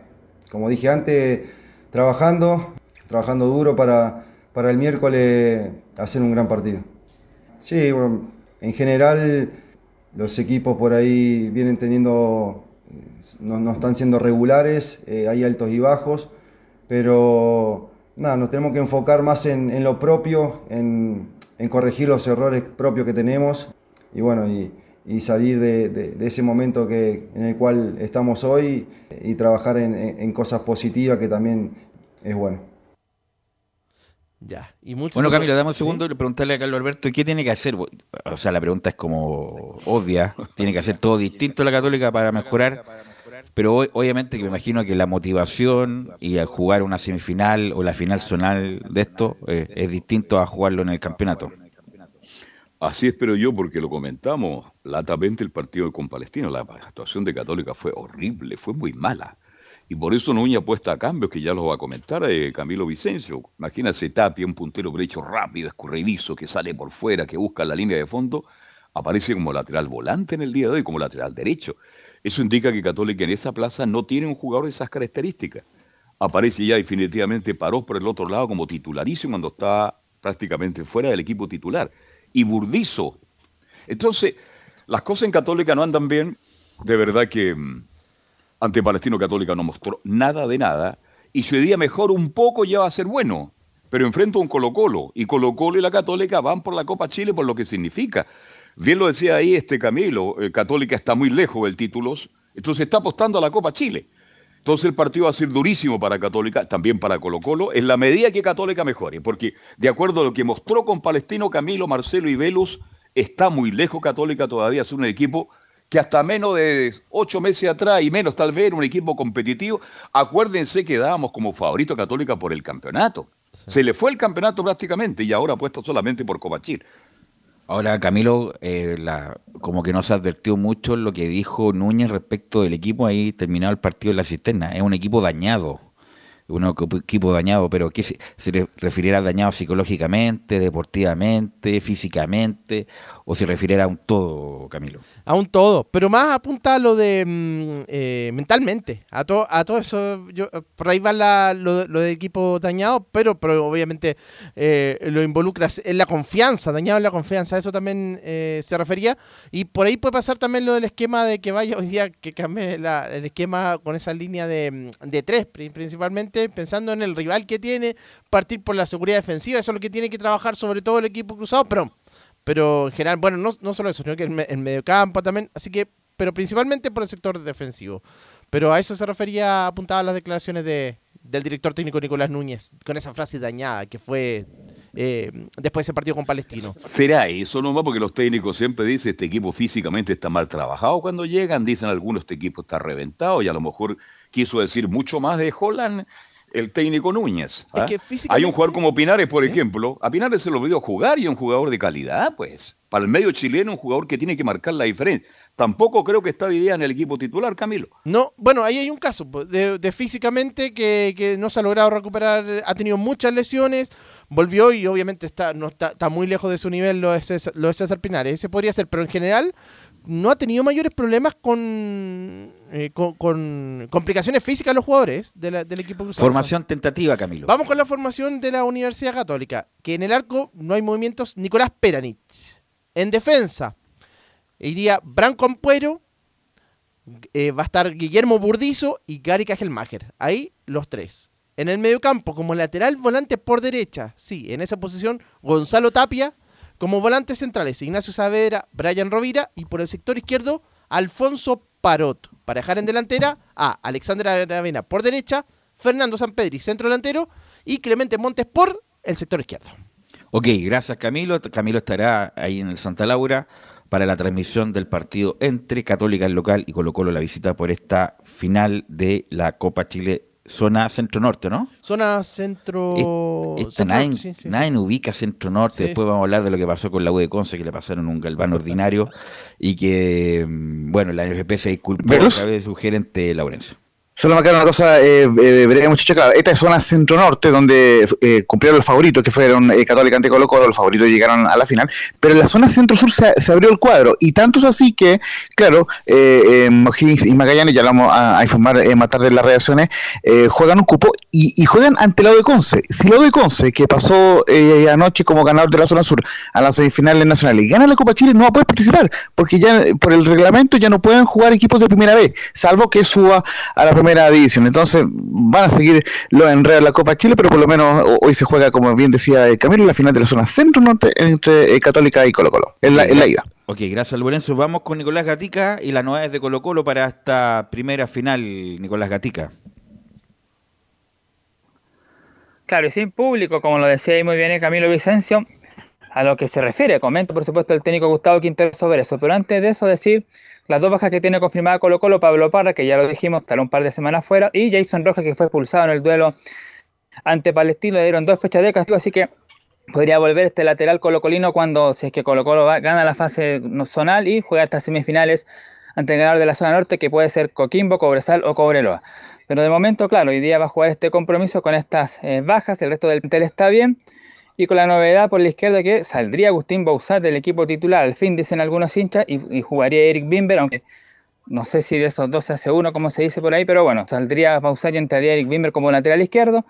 como dije antes, trabajando, trabajando duro para, para el miércoles hacer un gran partido. Sí, bueno, en general los equipos por ahí vienen teniendo no, están siendo regulares, eh, hay altos y bajos, pero nada, nos tenemos que enfocar más en, lo propio, en, en corregir los errores propios que tenemos. Y bueno, y, y salir de, de- de ese momento que, en el cual estamos hoy y trabajar en, cosas positivas que también es bueno. Ya. Y muchos Bueno, Camilo, dame un ¿Sí? segundo y preguntarle a Carlos Alberto qué tiene que hacer. O sea, la pregunta es como obvia. Tiene que hacer todo distinto la Católica para mejorar. Pero hoy- obviamente que me imagino que la motivación y al jugar una semifinal o la final zonal de esto eh, es distinto a jugarlo en el campeonato. Así espero yo, porque lo comentamos latamente el partido con Palestino. La actuación de Católica fue horrible, fue muy mala. Y por eso Núñez apuesta a cambios que ya los va a comentar eh, Camilo Vicencio. Imagínate Tapia, un puntero derecho rápido, escurridizo, que sale por fuera, que busca la línea de fondo, aparece como lateral volante en el día de hoy, como lateral derecho. Eso indica que Católica en esa plaza no tiene un jugador de esas características. Aparece ya definitivamente Parós por el otro lado como titularísimo cuando está prácticamente fuera del equipo titular. Y Burdizo. Entonces, las cosas en Católica no andan bien. De verdad que mm, ante Palestino Católica no mostró nada de nada. Y si hoy día mejor un poco ya va a ser bueno. Pero enfrenta a un Colo Colo. Y Colo Colo y la Católica van por la Copa Chile por lo que significa. Bien lo decía ahí este Camilo. eh, Católica está muy lejos del títulos. Entonces está apostando a la Copa Chile. Entonces el partido va a ser durísimo para Católica, también para Colo Colo, en la medida que Católica mejore, porque de acuerdo a lo que mostró con Palestino, Camilo, Marcelo y Velus, está muy lejos Católica todavía, es un equipo que hasta menos de ocho meses atrás y menos tal vez era un equipo competitivo. Acuérdense que dábamos como favorito a Católica por el campeonato. Se le fue el campeonato prácticamente y ahora apuesta solamente por Copa Chile. Ahora, Camilo, eh, la, como que no se advirtió mucho lo que dijo Núñez respecto del equipo ahí terminado el partido en la cisterna. Es un equipo dañado. Un equipo- dañado, pero ¿qué se, se re- refiriera a dañado psicológicamente, deportivamente, físicamente, o se refiriera a un todo, Camilo? A un todo, pero más apunta a lo de mm, eh, mentalmente, a, to- a todo eso, yo, por ahí va la- lo, lo de equipo dañado, pero, pero obviamente eh, lo involucra en la confianza, dañado en la confianza, eso también eh, se refería, y por ahí puede pasar también lo del esquema de que vaya hoy día, que cambie la- el esquema con esa línea de, de tres, pri- pensando en el rival que tiene, partir por la seguridad defensiva, eso es lo que tiene que trabajar sobre todo el equipo cruzado, pero pero en general, bueno, no, no solo eso, sino que el, el mediocampo también, así que, pero principalmente por el sector defensivo. Pero a eso se refería, apuntaba las declaraciones de, del director técnico Nicolás Núñez, con esa frase dañada que fue eh, después de ese partido con Palestino. Será eso nomás porque los técnicos siempre dicen este equipo físicamente está mal trabajado cuando llegan, dicen algunos este equipo está reventado y a lo mejor quiso decir mucho más de Holland el técnico Núñez. Es ¿ah? Hay un jugador como Pinares, por ejemplo, a Pinares se lo olvidó jugar y es un jugador de calidad, pues. Para el medio chileno, un jugador que tiene que marcar la diferencia. Tampoco creo que está hoy día en el equipo titular, Camilo. No, bueno, ahí hay un caso pues, de, de físicamente que, que no se ha logrado recuperar, ha tenido muchas lesiones, volvió y obviamente está, no está, está muy lejos de su nivel lo de César, lo de César Pinares, ese podría ser, pero en general no ha tenido mayores problemas con, eh, con, con complicaciones físicas los jugadores de la- del equipo cruzado. Formación tentativa, Camilo. Vamos con la formación de la Universidad Católica, que en el arco no hay movimientos, Nicolás Peranich. En defensa, iría Branco Ampuero, eh, va a estar Guillermo Burdizo y Gary Cajelmacher. Ahí los tres. En el mediocampo, como lateral volante por derecha, sí, en esa posición, Gonzalo Tapia. Como volantes centrales, Ignacio Saavedra, Brian Rovira. Y por el sector izquierdo, Alfonso Parot. Para dejar en delantera a Alexandra Aravena por derecha, Fernando Sampedri, centro delantero. Y Clemente Montes por el sector izquierdo. Ok, gracias Camilo. Camilo estará ahí en el Santa Laura para la transmisión del partido entre Católica el local y Colo Colo la visita por esta final de la Copa Chile zona centro-norte, ¿no? Zona centro. Esta centro- nadie, sí, sí, nadie ubica centro-norte. Sí, Después sí. vamos a hablar de lo que pasó con la U de Conce, que le pasaron un galván ordinario y que, mm, bueno, la NFP se disculpó a través de su gerente Laurencio. Solo me queda una cosa eh, eh, muchacho, claro. Esta es zona centro-norte, donde eh, cumplieron los favoritos, que fueron eh, Católica ante Colo Colo, los favoritos llegaron a la final. Pero en la zona centro-sur se, se abrió el cuadro. Y tanto es así que, claro, eh, eh, O'Higgins y Magallanes, ya lo vamos a, a informar eh, más tarde en las reacciones, eh, juegan un cupo y, y juegan ante la de Conce. Si la de Conce, que pasó anoche como ganador de la zona sur a las semifinales nacionales, gana la Copa Chile, no va a poder participar, porque ya por el reglamento ya no pueden jugar equipos de primera vez, salvo que suba a la primera primera división. Entonces van a seguir los enredos de la Copa Chile, pero por lo menos hoy se juega, como bien decía Camilo, la final de la zona centro-norte entre eh, Católica y Colo Colo, en la, en la ida. Ok, gracias Lorenzo. Vamos con Nicolás Gatica y las novedades de Colo Colo para esta primera final, Nicolás Gatica. Claro, y sin público, como lo decía ahí muy bien Camilo Vicencio, a lo que se refiere, comenta por supuesto el técnico Gustavo Quintero sobre eso, pero antes de eso decir las dos bajas que tiene confirmada Colo Colo, Pablo Parra, que ya lo dijimos, estará un par de semanas fuera, y Jason Rojas, que fue expulsado en el duelo ante Palestino, le dieron dos fechas de castigo, así que podría volver este lateral colocolino cuando, si es que Colo Colo gana la fase zonal y juega estas semifinales ante el ganador de la zona norte, que puede ser Coquimbo, Cobresal o Cobreloa. Pero de momento, claro, hoy día va a jugar este compromiso con estas eh, bajas, el resto del plantel está bien. Y con la novedad por la izquierda que saldría Agustín Bausat del equipo titular, al fin dicen algunos hinchas, y, jugaría Eric Bimber, aunque no sé si de esos dos se hace uno, como se dice por ahí, pero bueno, saldría Bausat y entraría Eric Bimber como lateral izquierdo.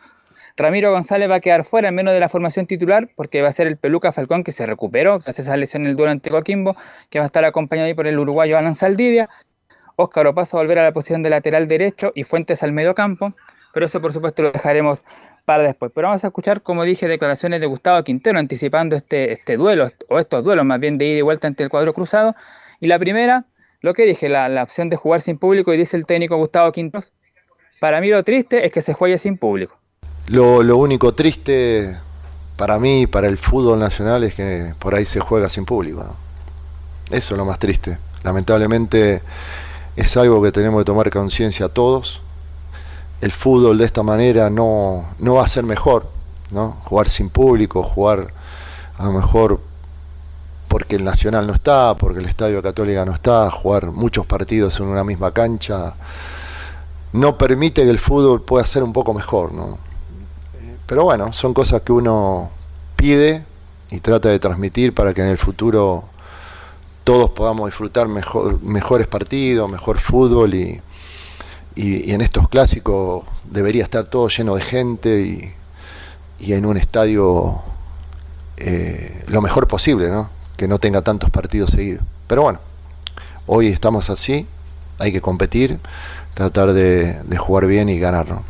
Ramiro González va a quedar fuera en menos de la formación titular porque va a ser el Peluca Falcón que se recuperó a esa lesión en el duelo ante Coquimbo, que va a estar acompañado ahí por el uruguayo Alan Saldivia. Óscar Opaso a volver a la posición de lateral derecho y Fuentes al medio campo, pero eso por supuesto lo dejaremos para después. Pero vamos a escuchar, como dije, declaraciones de Gustavo Quintero anticipando este, este duelo, o estos duelos más bien de ida y vuelta ante el cuadro cruzado. Y la primera, lo que dije, la, la opción de jugar sin público, y dice el técnico Gustavo Quintero, para mí lo triste es que se juegue sin público. Lo, lo único triste para mí, para el fútbol nacional, es que por ahí se juega sin público. Eso es lo más triste. Lamentablemente es algo que tenemos que tomar conciencia todos. El fútbol de esta manera no, no va a ser mejor, ¿no? Jugar sin público, jugar a lo mejor porque el Nacional no está, porque el Estadio Católica no está, jugar muchos partidos en una misma cancha, no permite que el fútbol pueda ser un poco mejor, ¿no? Pero bueno, son cosas que uno pide y trata de transmitir para que en el futuro todos podamos disfrutar mejor, mejores partidos, mejor fútbol y, y, en estos clásicos debería estar todo lleno de gente y, en un estadio eh, lo mejor posible, ¿no? que no tenga tantos partidos seguidos. Pero bueno, hoy estamos así, hay que competir, tratar de, jugar bien y ganar. ¿no?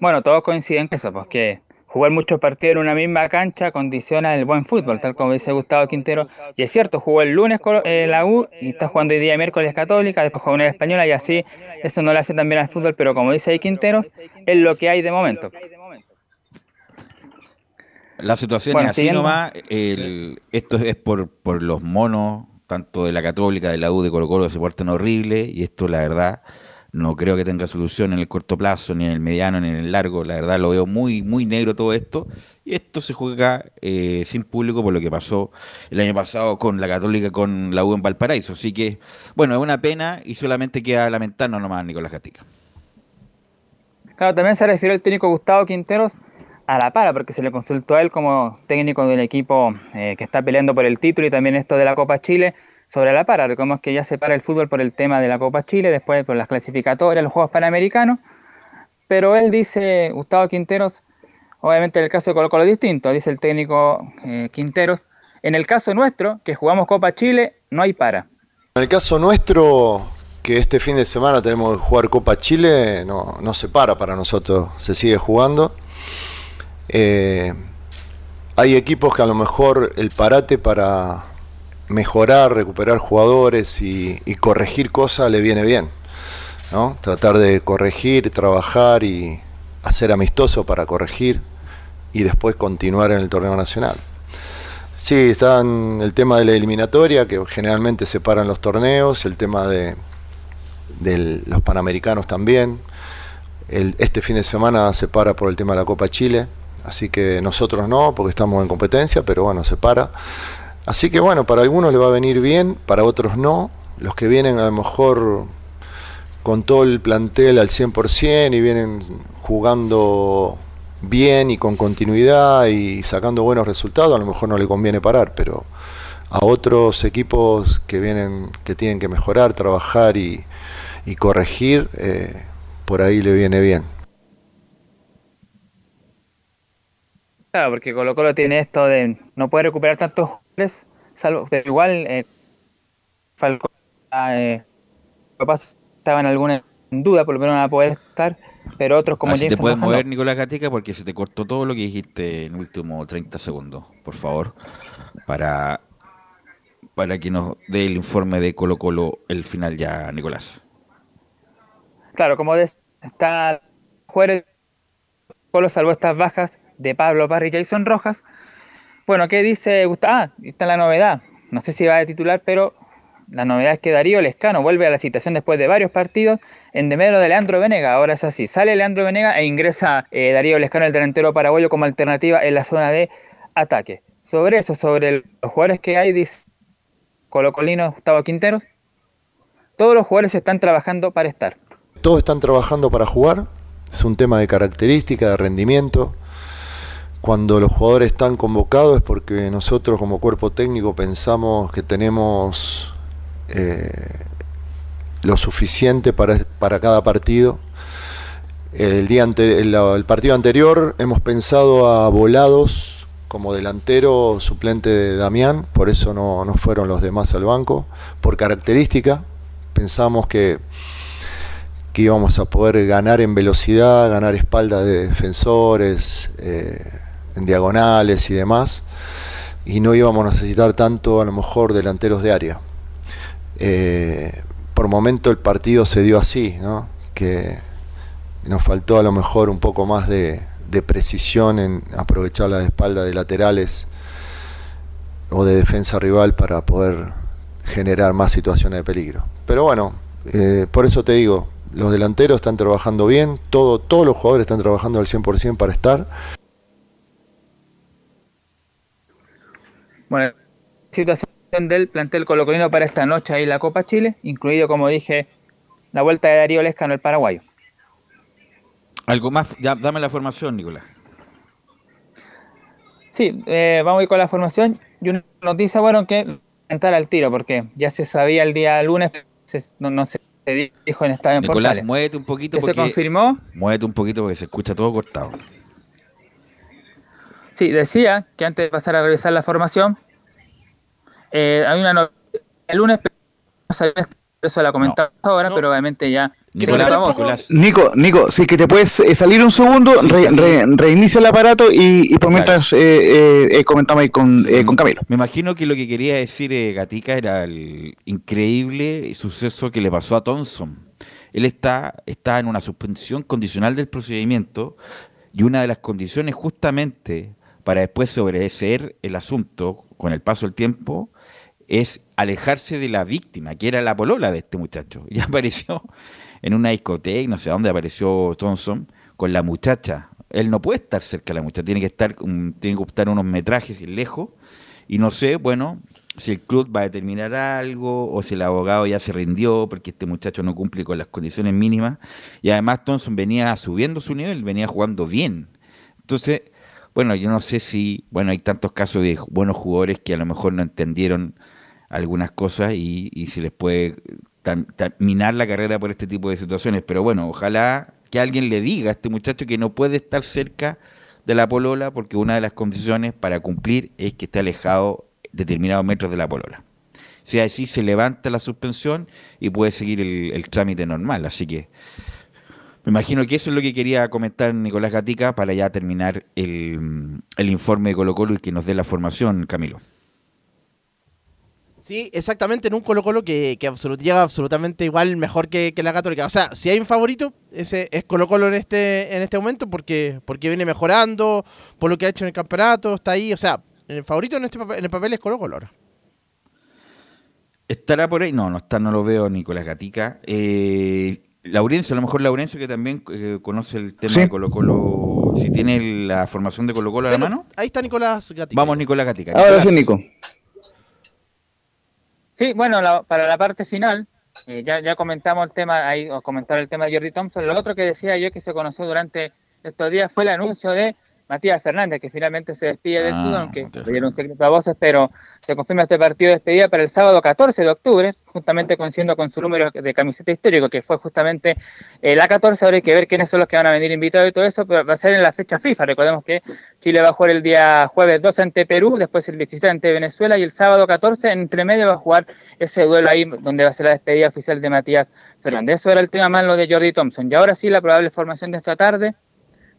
Bueno, todos coinciden en eso, porque jugar muchos partidos en una misma cancha condiciona el buen fútbol, tal como dice Gustavo Quintero. Y es cierto, jugó el lunes con eh, la U y está jugando hoy día miércoles Católica, después juega una española y así eso no le hace tan bien al fútbol, pero como dice ahí Quinteros, es lo que hay de momento. La situación es así nomás, esto es por, por los monos, tanto de la Católica, de la U, de Colo Colo, se portan horrible y esto la verdad no creo que tenga solución en el corto plazo, ni en el mediano, ni en el largo. La verdad lo veo muy, muy negro todo esto. Y esto se juega eh, sin público por lo que pasó el año pasado con la Católica, con la U en Valparaíso. Así que, bueno, es una pena y solamente queda lamentarnos nomás Nicolás Gatica. Claro, también se refirió el técnico Gustavo Quinteros a la para, porque se le consultó a él como técnico del equipo eh, que está peleando por el título y también esto de la Copa Chile sobre la para. Recordemos que ya se para el fútbol por el tema de la Copa Chile, después por las clasificatorias, los Juegos Panamericanos. Pero él dice, Gustavo Quinteros, obviamente en el caso de Colo Colo es distinto, dice el técnico eh, Quinteros. En el caso nuestro, que jugamos Copa Chile, no hay para. En el caso nuestro, que este fin de semana tenemos que jugar Copa Chile, no, no se para para nosotros, se sigue jugando. Eh, hay equipos que a lo mejor el parate para, mejorar, recuperar jugadores y, corregir cosas le viene bien. ¿no? Tratar de corregir, trabajar y hacer amistoso para corregir y después continuar en el torneo nacional. Sí, están el tema de la eliminatoria, que generalmente separan los torneos, el tema de, los panamericanos también. este fin de semana se para por el tema de la Copa Chile, así que nosotros no, porque estamos en competencia, pero bueno, se para. Así que bueno, para algunos le va a venir bien, para otros no. Los que vienen a lo mejor con todo el plantel al 100% y vienen jugando bien y con continuidad y sacando buenos resultados, a lo mejor no le conviene parar, pero a otros equipos que vienen, que tienen que mejorar, trabajar y, corregir, eh, por ahí le viene bien. Claro, porque Colo Colo tiene esto de no puede recuperar tantos salvo, pero igual eh, eh, papás estaban alguna en duda, por lo menos van a poder estar, pero otros como Así te puedes mover, no. Nicolás Gatica, porque se te cortó todo lo que dijiste en último 30 segundos, por favor, para, para que nos dé el informe de Colo Colo el final ya, Nicolás. Claro, como des- está Juárez, Colo salvó estas bajas de Pablo Parry y Jason Rojas. Bueno, ¿qué dice Gustavo? Ah, está la novedad. No sé si va a titular, pero la novedad es que Darío Lescano vuelve a la citación después de varios partidos en demero de Leandro Venega. Ahora es así, sale Leandro Venega e ingresa eh, Darío Lescano, el delantero paraguayo, como alternativa en la zona de ataque. Sobre eso, sobre los jugadores que hay, dice Colo Colino Gustavo Quinteros, todos los jugadores están trabajando para estar. Todos están trabajando para jugar. Es un tema de característica, de rendimiento. Cuando los jugadores están convocados es porque nosotros como cuerpo técnico pensamos que tenemos eh, lo suficiente para, para cada partido. El, día ante- el, partido anterior hemos pensado a Volados como delantero suplente de Damián, por eso no, no fueron los demás al banco. Por característica, pensamos que que íbamos a poder ganar en velocidad, ganar espalda de defensores, eh, en diagonales y demás, y no íbamos a necesitar tanto a lo mejor delanteros de área. Eh, por momento el partido se dio así, ¿no? que nos faltó a lo mejor un poco más de, de precisión en aprovechar la espalda de laterales o de defensa rival para poder generar más situaciones de peligro. Pero bueno, eh, por eso te digo, los delanteros están trabajando bien, todo, todos los jugadores están trabajando al 100% para estar. Bueno, situación del plantel colocolino para esta noche ahí la Copa Chile, incluido, como dije, la vuelta de Darío Lescano, el paraguayo. Algo más, ya, dame la formación, Nicolás. Sí, eh, vamos a ir con la formación y una noticia, bueno, que entrar al tiro, porque ya se sabía el día lunes, se- no, no se dijo en en Nicolás, Portales, muévete un poquito que se porque confirmó, muévete un poquito porque se escucha todo cortado. Sí, decía que antes de pasar a revisar la formación, eh, hay una noticia el lunes, pero eso la comentamos ahora, pero obviamente ya Nicolás. Nico, Nico, si que te puedes eh, salir un segundo, re- re- reinicia el aparato y, y por mientras eh, eh, eh, comentamos ahí con, eh, con Camilo. Me imagino que lo que quería decir eh, Gatica era el increíble suceso que le pasó a Thompson. Él está, está en una suspensión condicional del procedimiento y una de las condiciones justamente para después sobreseer el asunto con el paso del tiempo es alejarse de la víctima, que era la polola de este muchacho. <laughs> Y apareció en una discoteca, no sé dónde apareció Thompson, con la muchacha. Él no puede estar cerca de la muchacha, tiene que estar, tiene que optar unos metrajes lejos. Y no sé, bueno, si el club va a determinar algo o si el abogado ya se rindió porque este muchacho no cumple con las condiciones mínimas. Y además Thompson venía subiendo su nivel, venía jugando bien. Entonces, bueno, yo no sé si, bueno, hay tantos casos de buenos jugadores que a lo mejor no entendieron algunas cosas y, y se les puede tan- tan- minar la carrera por este tipo de situaciones. Pero bueno, ojalá que alguien le diga a este muchacho que no puede estar cerca de la polola porque una de las condiciones para cumplir es que esté alejado determinados metros de la polola. Si así se levanta la suspensión y puede seguir el, el trámite normal. Así que me imagino que eso es lo que quería comentar Nicolás Gatica para ya terminar el, el informe de Colo Colo y que nos dé la formación, Camilo. Sí, exactamente, en un Colo Colo que, que absolut- llega absolutamente igual mejor que, que la Católica. O sea, si hay un favorito, ese es Colo Colo en este, en este momento porque, porque viene mejorando, por lo que ha hecho en el campeonato, está ahí. O sea, el favorito en, este en el papel es Colo Colo ahora. ¿Estará por ahí? No, no está, no lo veo Nicolás Gatica. Eh, Laurencio, a lo mejor Laurencio que también eh, conoce el tema Sí. de Colo Colo, si tiene la formación de Colo Colo a la mano. Ahí está Nicolás Gatica. Vamos Nicolás Gatica. Ahora Nicolás. sí, Nico. Sí, bueno, la- para la parte final, eh, ya, ya comentamos el tema, ahí os comentaron el tema de Jordi Thompson. Lo otro que decía yo que se conoció durante estos días fue el anuncio de Matías Fernández, que finalmente se despide del Ah, aunque dieron un secreto a voces, pero se confirma este partido de despedida para el sábado 14 de octubre, justamente coincidiendo con su número de camiseta histórico, que fue justamente eh, la 14. Ahora hay que ver quiénes son los que van a venir invitados y todo eso, pero va a ser en la fecha FIFA. Recordemos que Chile va a jugar el día jueves 12 ante Perú, después el 17 ante Venezuela y el sábado 14 entre medio va a jugar ese duelo ahí donde va a ser la despedida oficial de Matías Fernández. Eso era el tema más lo de Jordi Thompson. Y ahora sí, la probable formación de esta tarde,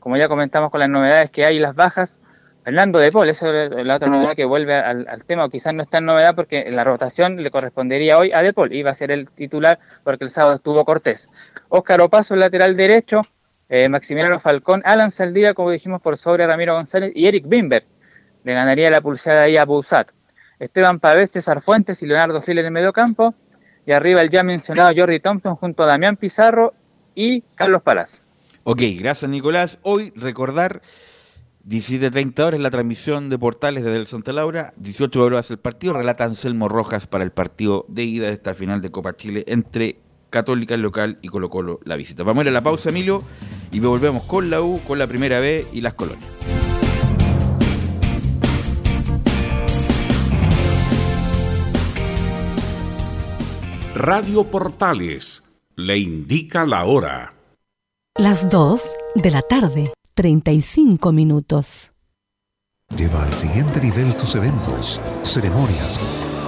como ya comentamos con las novedades que hay y las bajas, Fernando de Paul, esa es la otra novedad que vuelve al, tema, o quizás no es tan novedad porque la rotación le correspondería hoy a De Paul, iba a ser el titular porque el sábado estuvo Cortés. Óscar Opaso, lateral derecho, eh, Maximiliano Falcón, Alan Saldivia, como dijimos, por sobre Ramiro González y Eric Bimber, le ganaría la pulsada ahí a Bouzat. Esteban Pavés, César Fuentes y Leonardo Gil en el medio campo, y arriba el ya mencionado Jordi Thompson junto a Damián Pizarro y Carlos Palacio. Ok, gracias Nicolás. Hoy recordar 17.30 horas la transmisión de Portales desde el Santa Laura, 18 horas el partido, relata Anselmo Rojas para el partido de ida de esta final de Copa Chile entre Católica local y Colo Colo la visita. Vamos a ir a la pausa, Emilio, y volvemos con la U, con la primera B y las colonias. Radio Portales le indica la hora. Las 2 de la tarde, 35 minutos. Lleva al siguiente nivel tus eventos, ceremonias,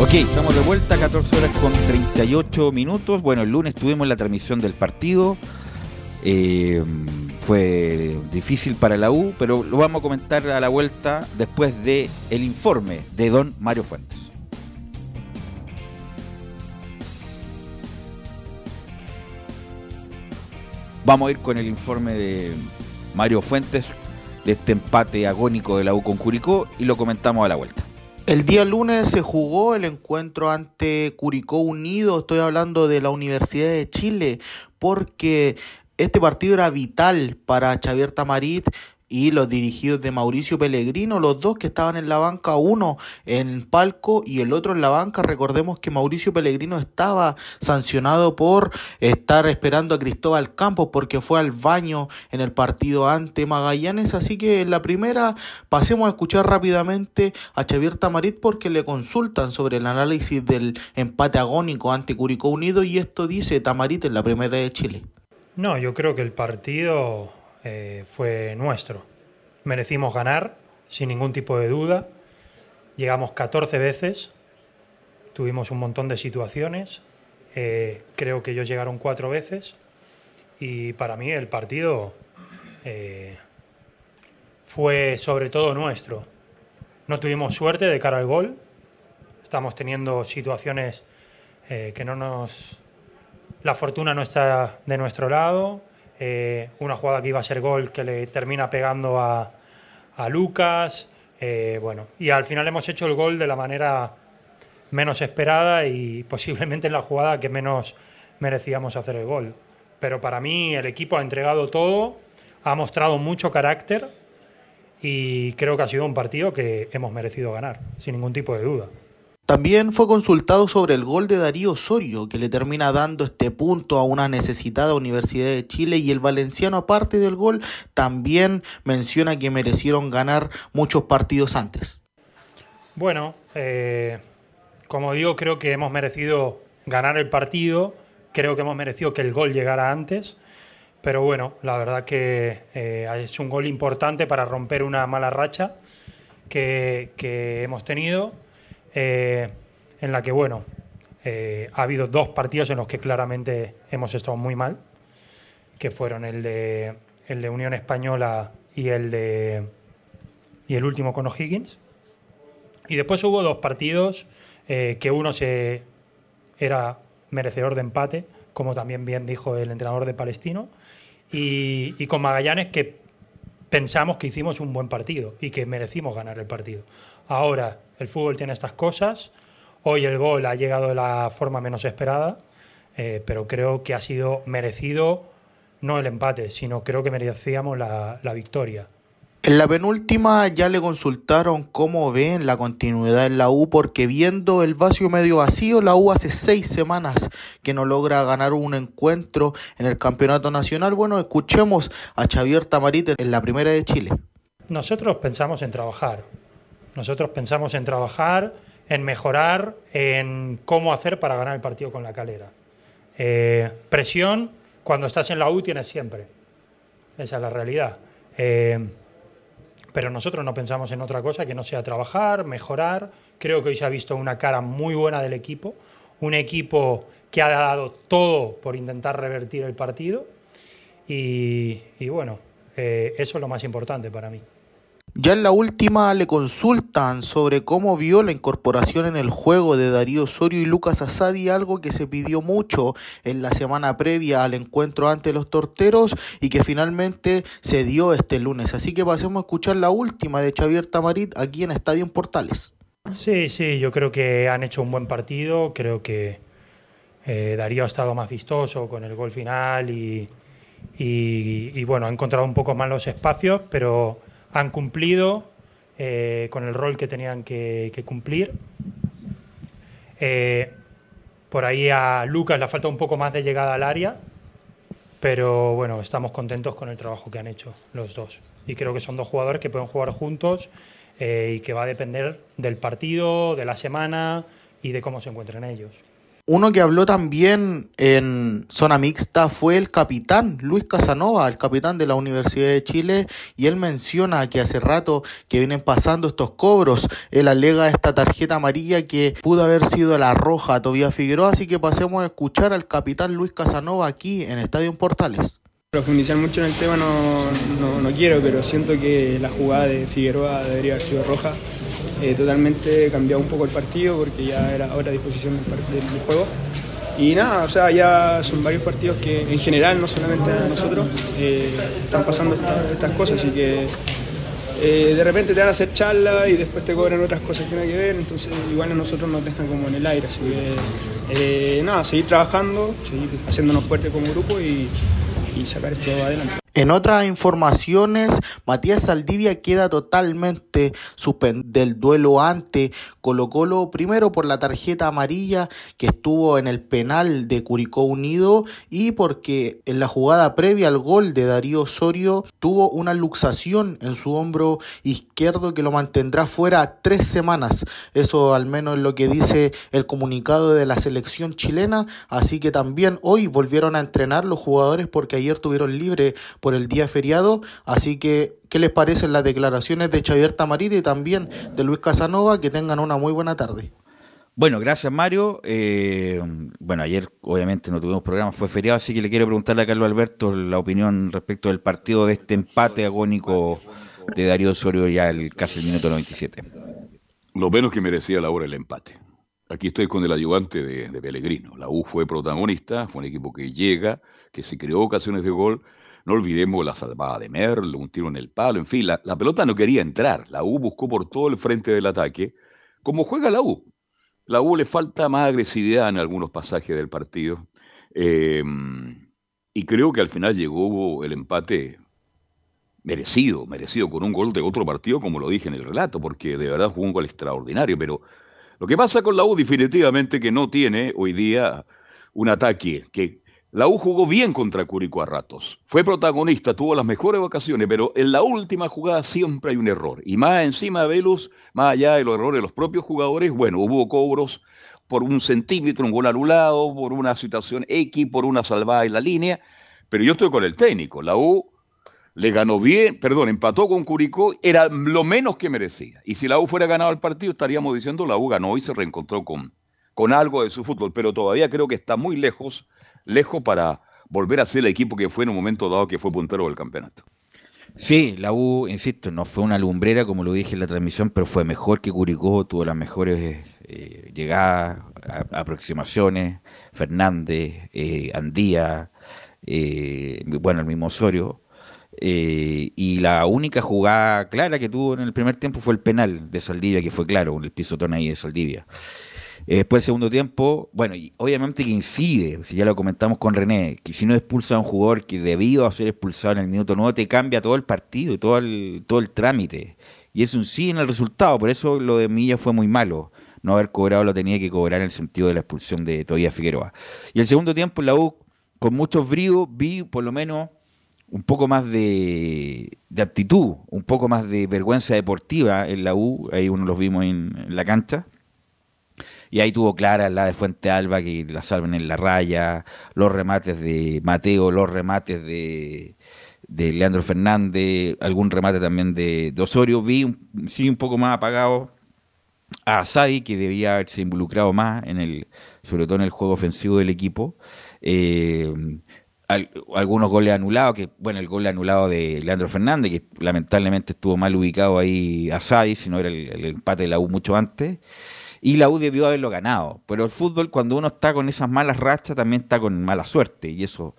Ok, estamos de vuelta, 14 horas con 38 minutos. Bueno, el lunes tuvimos la transmisión del partido. Eh, fue difícil para la U, pero lo vamos a comentar a la vuelta después de informe de don Mario Fuentes. Vamos a ir con el informe de Mario Fuentes de este empate agónico de la U con Curicó y lo comentamos a la vuelta. El día lunes se jugó el encuentro ante Curicó Unido, estoy hablando de la Universidad de Chile, porque este partido era vital para Xavier Tamarit y los dirigidos de Mauricio Pellegrino, los dos que estaban en la banca, uno en el palco y el otro en la banca. Recordemos que Mauricio Pellegrino estaba sancionado por estar esperando a Cristóbal Campos porque fue al baño en el partido ante Magallanes. Así que en la primera pasemos a escuchar rápidamente a Xavier Tamarit porque le consultan sobre el análisis del empate agónico ante Curicó Unido y esto dice Tamarit en la primera de Chile. No, yo creo que el partido eh, fue nuestro. Merecimos ganar, sin ningún tipo de duda. Llegamos 14 veces, tuvimos un montón de situaciones. Eh, creo que ellos llegaron cuatro veces. Y para mí el partido eh, fue sobre todo nuestro. No tuvimos suerte de cara al gol. Estamos teniendo situaciones que no nos. La fortuna no está de nuestro lado. Eh, una jugada que iba a ser gol que le termina pegando a, Lucas. Eh, bueno, y al final hemos hecho el gol de la manera menos esperada y posiblemente en la jugada que menos merecíamos hacer el gol. Pero para mí el equipo ha entregado todo, ha mostrado mucho carácter y creo que ha sido un partido que hemos merecido ganar, sin ningún tipo de duda. También fue consultado sobre el gol de Darío Osorio, que le termina dando este punto a una necesitada Universidad de Chile y el valenciano, aparte del gol, también menciona que merecieron ganar muchos partidos antes. Bueno, eh, como digo, creo que hemos merecido ganar el partido, creo que hemos merecido que el gol llegara antes, pero bueno, la verdad que eh, es un gol importante para romper una mala racha que, que hemos tenido eh, en la que, bueno, eh, ha habido dos partidos en los que claramente hemos estado muy mal, que fueron el de, el de Unión Española y el, de, y el último con O'Higgins. Y después hubo dos partidos eh, que uno se era merecedor de empate, como también bien dijo el entrenador de Palestino, y, y con Magallanes que pensamos que hicimos un buen partido y que merecimos ganar el partido. Ahora, el fútbol tiene estas cosas. Hoy el gol ha llegado de la forma menos esperada, eh, pero creo que ha sido merecido no el empate, sino creo que merecíamos la, la victoria. En la penúltima ya le consultaron cómo ven la continuidad en la U, porque viendo el vacío medio vacío, la U hace seis semanas que no logra ganar un encuentro en el campeonato nacional. Bueno, escuchemos a Xavier Tamarit en la primera de Chile. Nosotros pensamos en trabajar, nosotros pensamos en trabajar, en mejorar, en cómo hacer para ganar el partido con la calera. Eh, presión, cuando estás en la U tienes siempre. Esa es la realidad. Eh, pero nosotros no pensamos en otra cosa que no sea trabajar, mejorar. Creo que hoy se ha visto una cara muy buena del equipo, un equipo que ha dado todo por intentar revertir el partido. Y, bueno, eh, eso es lo más importante para mí. Ya en la última le consultan sobre cómo vio la incorporación en el juego de Darío Osorio y Lucas Asadi, algo que se pidió mucho en la semana previa al encuentro ante los torteros y que finalmente se dio este lunes. Así que pasemos a escuchar la última de Xavier Tamarit aquí en Estadio Portales. Sí, sí, yo creo que han hecho un buen partido, creo que eh, Darío ha estado más vistoso con el gol final y, y bueno, ha encontrado un poco más los espacios, pero han cumplido eh, con el rol que tenían que, cumplir. Eh, por ahí a Lucas le falta un poco más de llegada al área, pero bueno, estamos contentos con el trabajo que han hecho los dos. Y creo que son dos jugadores que pueden jugar juntos eh, y que va a depender del partido, de la semana y de cómo se encuentren ellos. Uno que habló también en zona mixta fue el capitán Luis Casanova, el capitán de la Universidad de Chile, y él menciona que hace rato que vienen pasando estos cobros. Él alega esta tarjeta amarilla que pudo haber sido la roja a Tobías Figueroa, así que pasemos a escuchar al capitán Luis Casanova aquí en Estadio Portales. Profundizar mucho en el tema no, no, no quiero, pero siento que la jugada de Figueroa debería haber sido roja eh, totalmente cambiado un poco el partido porque ya era de disposición del, juego. Y nada, o sea, ya son varios partidos que en general, no solamente nosotros, eh, están pasando estas cosas, así que eh, de repente te van a hacer charla y después te cobran otras cosas que no hay que ver, entonces igual a nosotros nos dejan como en el aire, así que nada, seguir trabajando, seguir haciéndonos fuertes como grupo y, y sacar esto adelante. En otras informaciones, Matías Saldivia queda totalmente suspendido del duelo ante Colo Colo, primero por la tarjeta amarilla que estuvo en el penal de Curicó Unido y porque en la jugada previa al gol de Darío Osorio tuvo una luxación en su hombro izquierdo que lo mantendrá fuera tres semanas. Eso al menos es lo que dice el comunicado de la selección chilena. Así que también hoy volvieron a entrenar los jugadores porque ayer tuvieron libre el día feriado, así que ¿qué les parecen las declaraciones de Xavier Tamarita y también de Luis Casanova? Que tengan una muy buena tarde. Bueno, gracias Mario. Eh, bueno, ayer obviamente no tuvimos programa, fue feriado, así que le quiero preguntarle a Carlos Alberto la opinión respecto del partido de este empate agónico de Darío Osorio ya el, casi el minuto 97. Lo menos que merecía la hora el empate. Aquí estoy con el ayudante de, de Pellegrino. La U fue protagonista, fue un equipo que llega, que se creó ocasiones de gol, no olvidemos la salvada de Merlo, un tiro en el palo, en fin, la, pelota no quería entrar. La U buscó por todo el frente del ataque, como juega la U. La U le falta más agresividad en algunos pasajes del partido. Em, y creo que al final llegó el empate merecido, merecido con un gol de otro partido, como lo dije en el relato, porque de verdad jugó un gol extraordinario. Pero lo que pasa con la U definitivamente que no tiene hoy día un ataque que la U jugó bien contra Curicó a ratos. Fue protagonista, tuvo las mejores ocasiones, pero en la última jugada siempre hay un error. Y más encima de Velus, más allá de los errores de los propios jugadores, bueno, hubo cobros por un centímetro, un gol anulado, por una situación X, por una salvada en la línea. Pero yo estoy con el técnico. La U le ganó bien, perdón, empató con Curicó, era lo menos que merecía. Y si la U fuera ganado el partido, estaríamos diciendo la U ganó y se reencontró con, con algo de su fútbol. Pero todavía creo que está muy lejos lejos para volver a ser el equipo que fue en un momento dado que fue puntero del campeonato. Sí, la U, insisto, no fue una lumbrera como lo dije en la transmisión, pero fue mejor que Curicó, tuvo las mejores eh, llegadas, aproximaciones, Fernández, eh, Andía, eh, bueno, el mismo Osorio. y la única jugada clara que tuvo en el primer tiempo fue el penal de Saldivia, que fue claro, el pisotón ahí de Saldivia. Eh, después el segundo tiempo, bueno, y obviamente que incide, si ya lo comentamos con René, que si no expulsa a un jugador que debido a ser expulsado en el minuto nuevo, te cambia todo el partido y todo el, todo el trámite. Y eso incide en el resultado, por eso lo de Milla fue muy malo. No haber cobrado lo tenía que cobrar en el sentido de la expulsión de Todavía Figueroa. Y el segundo tiempo, la U, con muchos bríos, vi por lo menos un poco más de, de, actitud, un poco más de vergüenza deportiva en la U, ahí uno los vimos en la cancha, y ahí tuvo clara la de Fuente Alba, que la salven en la raya, los remates de Mateo, los remates de, de Leandro Fernández, algún remate también de, Osorio. Vi un, sí un poco más apagado a Sadi, que debía haberse involucrado más, en el, sobre todo en el juego ofensivo del equipo. Eh, algunos goles anulados, que bueno, el gol anulado de Leandro Fernández, que lamentablemente estuvo mal ubicado ahí a Sadi, si no era el empate de la U mucho antes y la U debió haberlo ganado. Pero el fútbol, cuando uno está con esas malas rachas, también está con mala suerte, y eso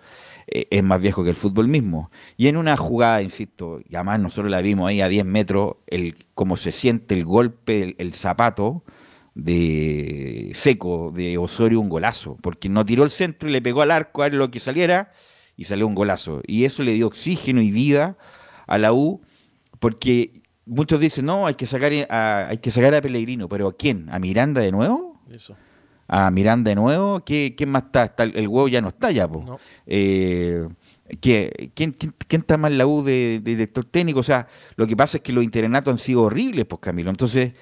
eh, es más viejo que el fútbol mismo. Y en una jugada, insisto, y además nosotros la vimos ahí a 10 metros, el cómo se siente el golpe, el, zapato de seco de Osorio, un golazo, porque no tiró el centro y le pegó al arco a ver lo que saliera y salió un golazo. Y eso le dio oxígeno y vida a la U, porque muchos dicen, no, hay que sacar a, hay que sacar a Pellegrino, pero ¿a quién? ¿A Miranda de nuevo? Eso. ¿A Miranda de nuevo? ¿Qué, ¿Quién más está? El huevo ya no está ya, pues. quién, quién, está más en la U de, director técnico? O sea, lo que pasa es que los internatos han sido horribles, pues Camilo. Entonces,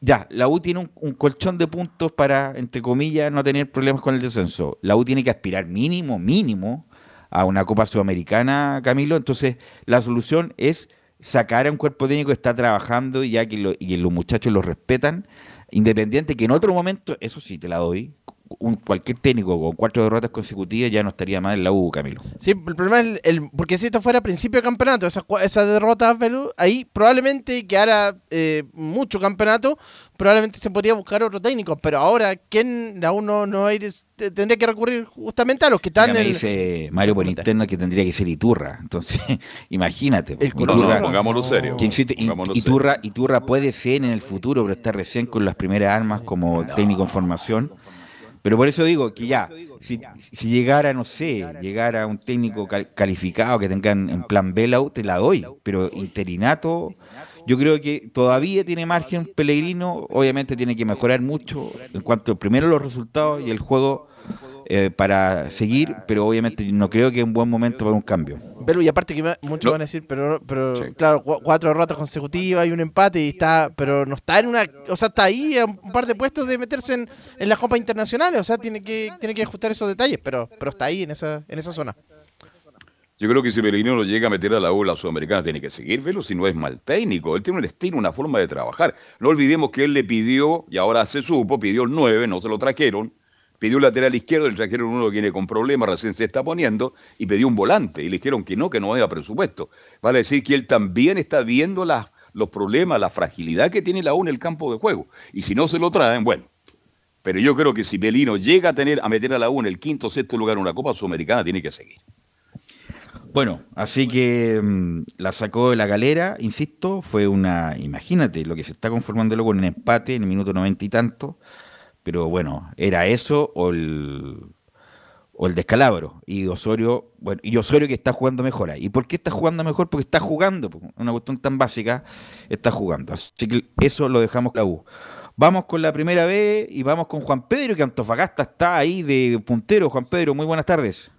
ya, la U tiene un, un, colchón de puntos para, entre comillas, no tener problemas con el descenso. La U tiene que aspirar mínimo, mínimo, a una Copa Sudamericana, Camilo. Entonces, la solución es sacar a un cuerpo técnico que está trabajando y ya que y los muchachos lo respetan, independiente que en otro momento, eso sí te la doy, un, cualquier técnico con cuatro derrotas consecutivas ya no estaría mal en la U, Camilo. Sí, el problema es el, porque si esto fuera a principio de campeonato, esas, esas derrotas, ahí probablemente quedara eh, mucho campeonato, probablemente se podría buscar otro técnico, pero ahora, ¿quién la uno no hay, tendría que recurrir justamente a los que están en me dice Mario por interno que tendría que ser Iturra, entonces <laughs> imagínate. El Iturra, pongámoslo serio. Iturra, Iturra puede ser en el futuro, pero está recién con las primeras armas como técnico en formación Pero por eso digo que ya, si, si llegara, no sé, llegara un técnico calificado que tenga en, plan Belau, te la doy. Pero interinato, yo creo que todavía tiene margen Pellegrino. Obviamente tiene que mejorar mucho en cuanto primero los resultados y el juego eh, para seguir, pero obviamente no creo que es un buen momento para un cambio. Pero y aparte que muchos van a decir, pero, pero claro, cuatro derrotas consecutivas y un empate y está, pero no está en una, o sea, está ahí a un par de puestos de meterse en, en las copas internacionales, o sea, tiene que tiene que ajustar esos detalles, pero pero está ahí en esa en esa zona. Yo creo que si Pellegrino lo llega a meter a la U, la Sudamericana tiene que seguir, velo si no es mal técnico. Él tiene un estilo, una forma de trabajar. No olvidemos que él le pidió, y ahora se supo, pidió el 9, no se lo trajeron pidió un lateral izquierdo, le trajeron uno que viene con problemas, recién se está poniendo, y pidió un volante, y le dijeron que no, que no había presupuesto. Vale decir que él también está viendo las, los problemas, la fragilidad que tiene la U en el campo de juego. Y si no se lo traen, bueno. Pero yo creo que si Pelino llega a tener a meter a la U en el quinto o sexto lugar en una Copa Sudamericana, tiene que seguir. Bueno, así que mm, la sacó de la galera, insisto, fue una, imagínate lo que se está conformando luego en un empate en el minuto noventa y tanto, pero bueno, era eso o el, o el descalabro. Y Osorio, bueno, y Osorio que está jugando mejor ahí. ¿Y por qué está jugando mejor? Porque está jugando, una cuestión tan básica, está jugando. Así que eso lo dejamos la U. Vamos con la primera vez y vamos con Juan Pedro, que Antofagasta está ahí de puntero. Juan Pedro, muy buenas tardes.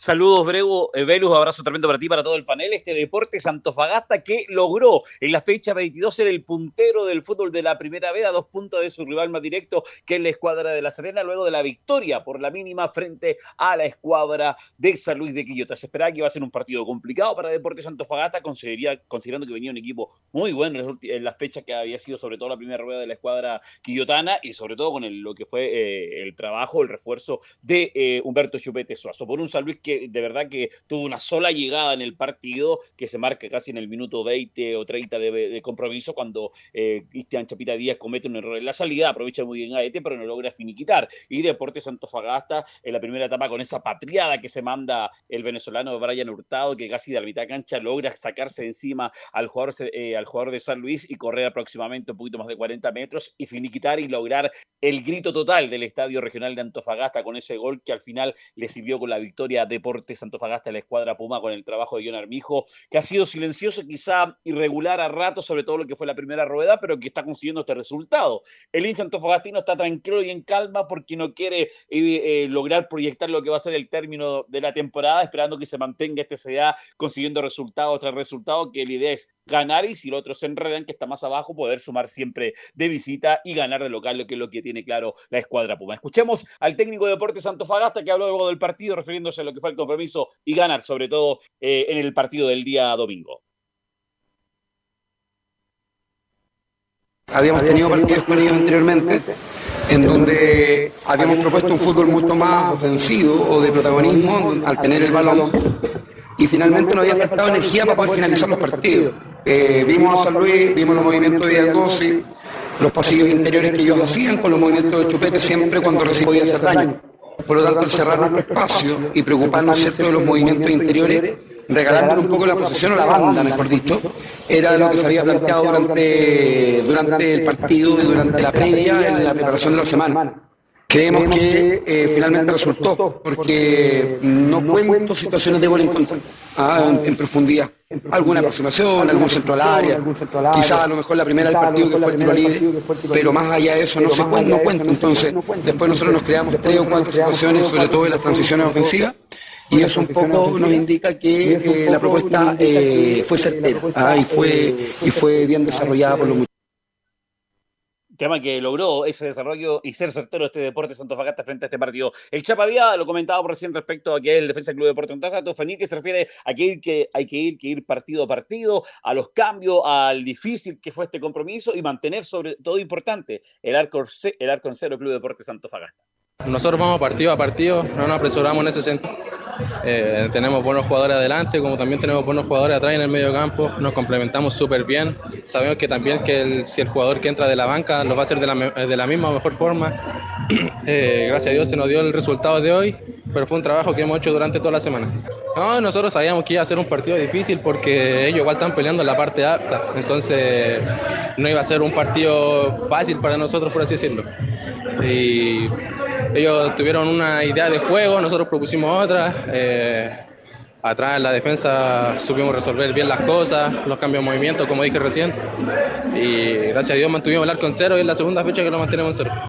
Saludos, Brego, eh, Velus, abrazo tremendo para ti, para todo el panel. Este Deportes Antofagasta que logró en la fecha 22 ser el puntero del fútbol de la primera vez a dos puntos de su rival más directo, que es la escuadra de La Serena, luego de la victoria por la mínima frente a la escuadra de San Luis de Quillota. Se esperaba que iba a ser un partido complicado para Deportes Antofagasta, considerando que venía un equipo muy bueno en la fecha que había sido sobre todo la primera rueda de la escuadra quillotana y sobre todo con lo que fue eh, el trabajo, el refuerzo de eh, Humberto Chupete Suazo. Por un San Luis de verdad que tuvo una sola llegada en el partido que se marca casi en el minuto 20 o 30 de, compromiso cuando eh, Cristian Chapita Díaz comete un error en la salida, aprovecha muy bien a Ete, pero no logra finiquitar. Y Deportes Fagasta en la primera etapa con esa patriada que se manda el venezolano Brian Hurtado, que casi de la mitad de cancha logra sacarse encima al jugador, eh, al jugador de San Luis y correr aproximadamente un poquito más de 40 metros y finiquitar y lograr el grito total del Estadio Regional de Antofagasta con ese gol que al final le sirvió con la victoria Deportes Antofagasta la escuadra Puma con el trabajo de John Armijo, que ha sido silencioso, quizá irregular a rato, sobre todo lo que fue la primera rueda, pero que está consiguiendo este resultado. El hincha antofagastino está tranquilo y en calma porque no quiere eh, eh, lograr proyectar lo que va a ser el término de la temporada, esperando que se mantenga este CDA consiguiendo resultados tras resultados, que la idea es ganar y si los otros se enredan, que está más abajo, poder sumar siempre de visita y ganar de local, lo que es lo que tiene claro la escuadra Puma. Escuchemos al técnico de Deportes Antofagasta que habló luego del partido, refiriéndose a lo que fue el compromiso y ganar, sobre todo eh, en el partido del día domingo. Habíamos tenido partidos con ellos anteriormente en donde habíamos propuesto un fútbol mucho más ofensivo o de protagonismo al tener el balón y finalmente no había faltado energía para poder finalizar los partidos. Eh, vimos a San Luis, vimos los movimientos de Diagosi, los pasillos interiores que ellos hacían con los movimientos de Chupete siempre cuando recién podía hacer daño. Por lo tanto, el cerrar nuestro espacio y preocuparnos ¿cierto? de los movimientos interiores, regalándole un poco la posición a la banda, mejor dicho, era lo que se había planteado durante, durante el partido y durante la previa en la preparación de la semana. Creemos que eh, finalmente resultó, porque no cuento situaciones de gol en contra, ah, en, profundidad. Alguna aproximación, algún centro al área, quizás a lo mejor la primera del partido que fue el tiro libre, pero más allá de eso no se cuenta, no cuenta. Entonces, después nosotros nos creamos tres o cuatro situaciones, sobre todo en las transiciones ofensivas, y eso un poco nos indica que eh, la propuesta eh, fue certera. ah, y, fue, y fue bien desarrollada por los muchachos tema que logró ese desarrollo y ser certero este Deporte Fagasta frente a este partido. El Chapadía lo comentaba por recién respecto a que el Defensa del Club Deporte Antofagasta, Fenil, que se refiere a que, ir, que hay que ir, que ir partido a partido, a los cambios, al difícil que fue este compromiso y mantener sobre todo importante el arco, el arco en cero Club Deporte Fagasta. Nosotros vamos partido a partido, no nos apresuramos en ese sentido. Eh, tenemos buenos jugadores adelante, como también tenemos buenos jugadores atrás en el medio campo, nos complementamos súper bien. Sabemos que también que si el jugador que entra de la banca lo va a hacer de la, de la misma o mejor forma. <clears throat> Eh, gracias a Dios se nos dio el resultado de hoy pero fue un trabajo que hemos hecho durante toda la semana. No, nosotros sabíamos que iba a ser un partido difícil porque ellos igual están peleando en la parte alta, entonces no iba a ser un partido fácil para nosotros, por así decirlo. Y ellos tuvieron una idea de juego, nosotros propusimos otra. Eh, atrás en la defensa supimos resolver bien las cosas, los cambios de movimiento, como dije recién. Y gracias a Dios mantuvimos el arco en cero y es la segunda fecha que lo mantenemos en cero.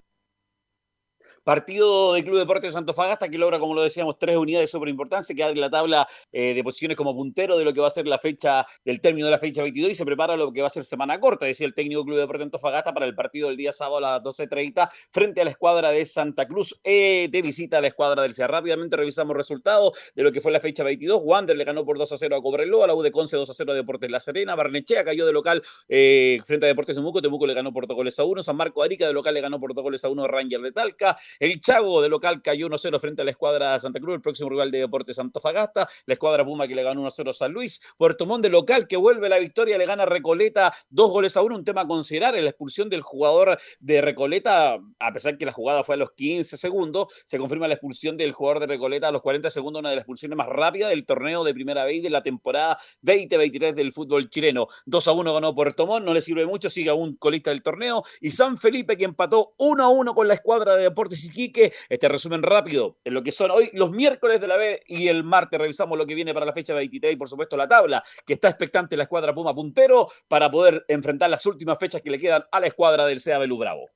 Partido del Club Deportes Antofagasta que logra, como lo decíamos, tres unidades de súper importancia, queda en la tabla eh, de posiciones como puntero de lo que va a ser la fecha del término de la fecha 22 y se prepara lo que va a ser semana corta, decía el técnico Club Deportes Antofagasta para el partido del día sábado a las 12.30 frente a la escuadra de Santa Cruz eh, de visita a la escuadra del CEA. Rápidamente revisamos resultados de lo que fue la fecha 22. Wander le ganó por 2 a 0 a Cobreloa, la U de Conce 2 a 0 a Deportes La Serena, Barnechea cayó de local eh, frente a Deportes Temuco, Temuco le ganó por dos goles a 1, San Marco Arica de local le ganó por dos goles a 1 a Ranger de Talca, el Chago de local cayó 1-0 frente a la escuadra Santa Cruz, el próximo rival de Deportes Antofagasta, la escuadra Puma que le ganó 1-0 a San Luis, Puerto Montt de local que vuelve la victoria, le gana Recoleta dos goles a uno, un tema a considerar, la expulsión del jugador de Recoleta, a pesar que la jugada fue a los 15 segundos, se confirma la expulsión del jugador de Recoleta a los 40 segundos, una de las expulsiones más rápidas del torneo de primera vez de la temporada 2023 del fútbol chileno. 2 a 1 ganó Puerto Montt, no le sirve mucho, sigue aún colista del torneo, y San Felipe que empató 1 a 1 con la escuadra de Deportes Iquique, este resumen rápido en lo que son hoy los miércoles de la B y el martes revisamos lo que viene para la fecha 23 y por supuesto la tabla que está expectante la escuadra Puma puntero para poder enfrentar las últimas fechas que le quedan a la escuadra del CA Belú Bravo.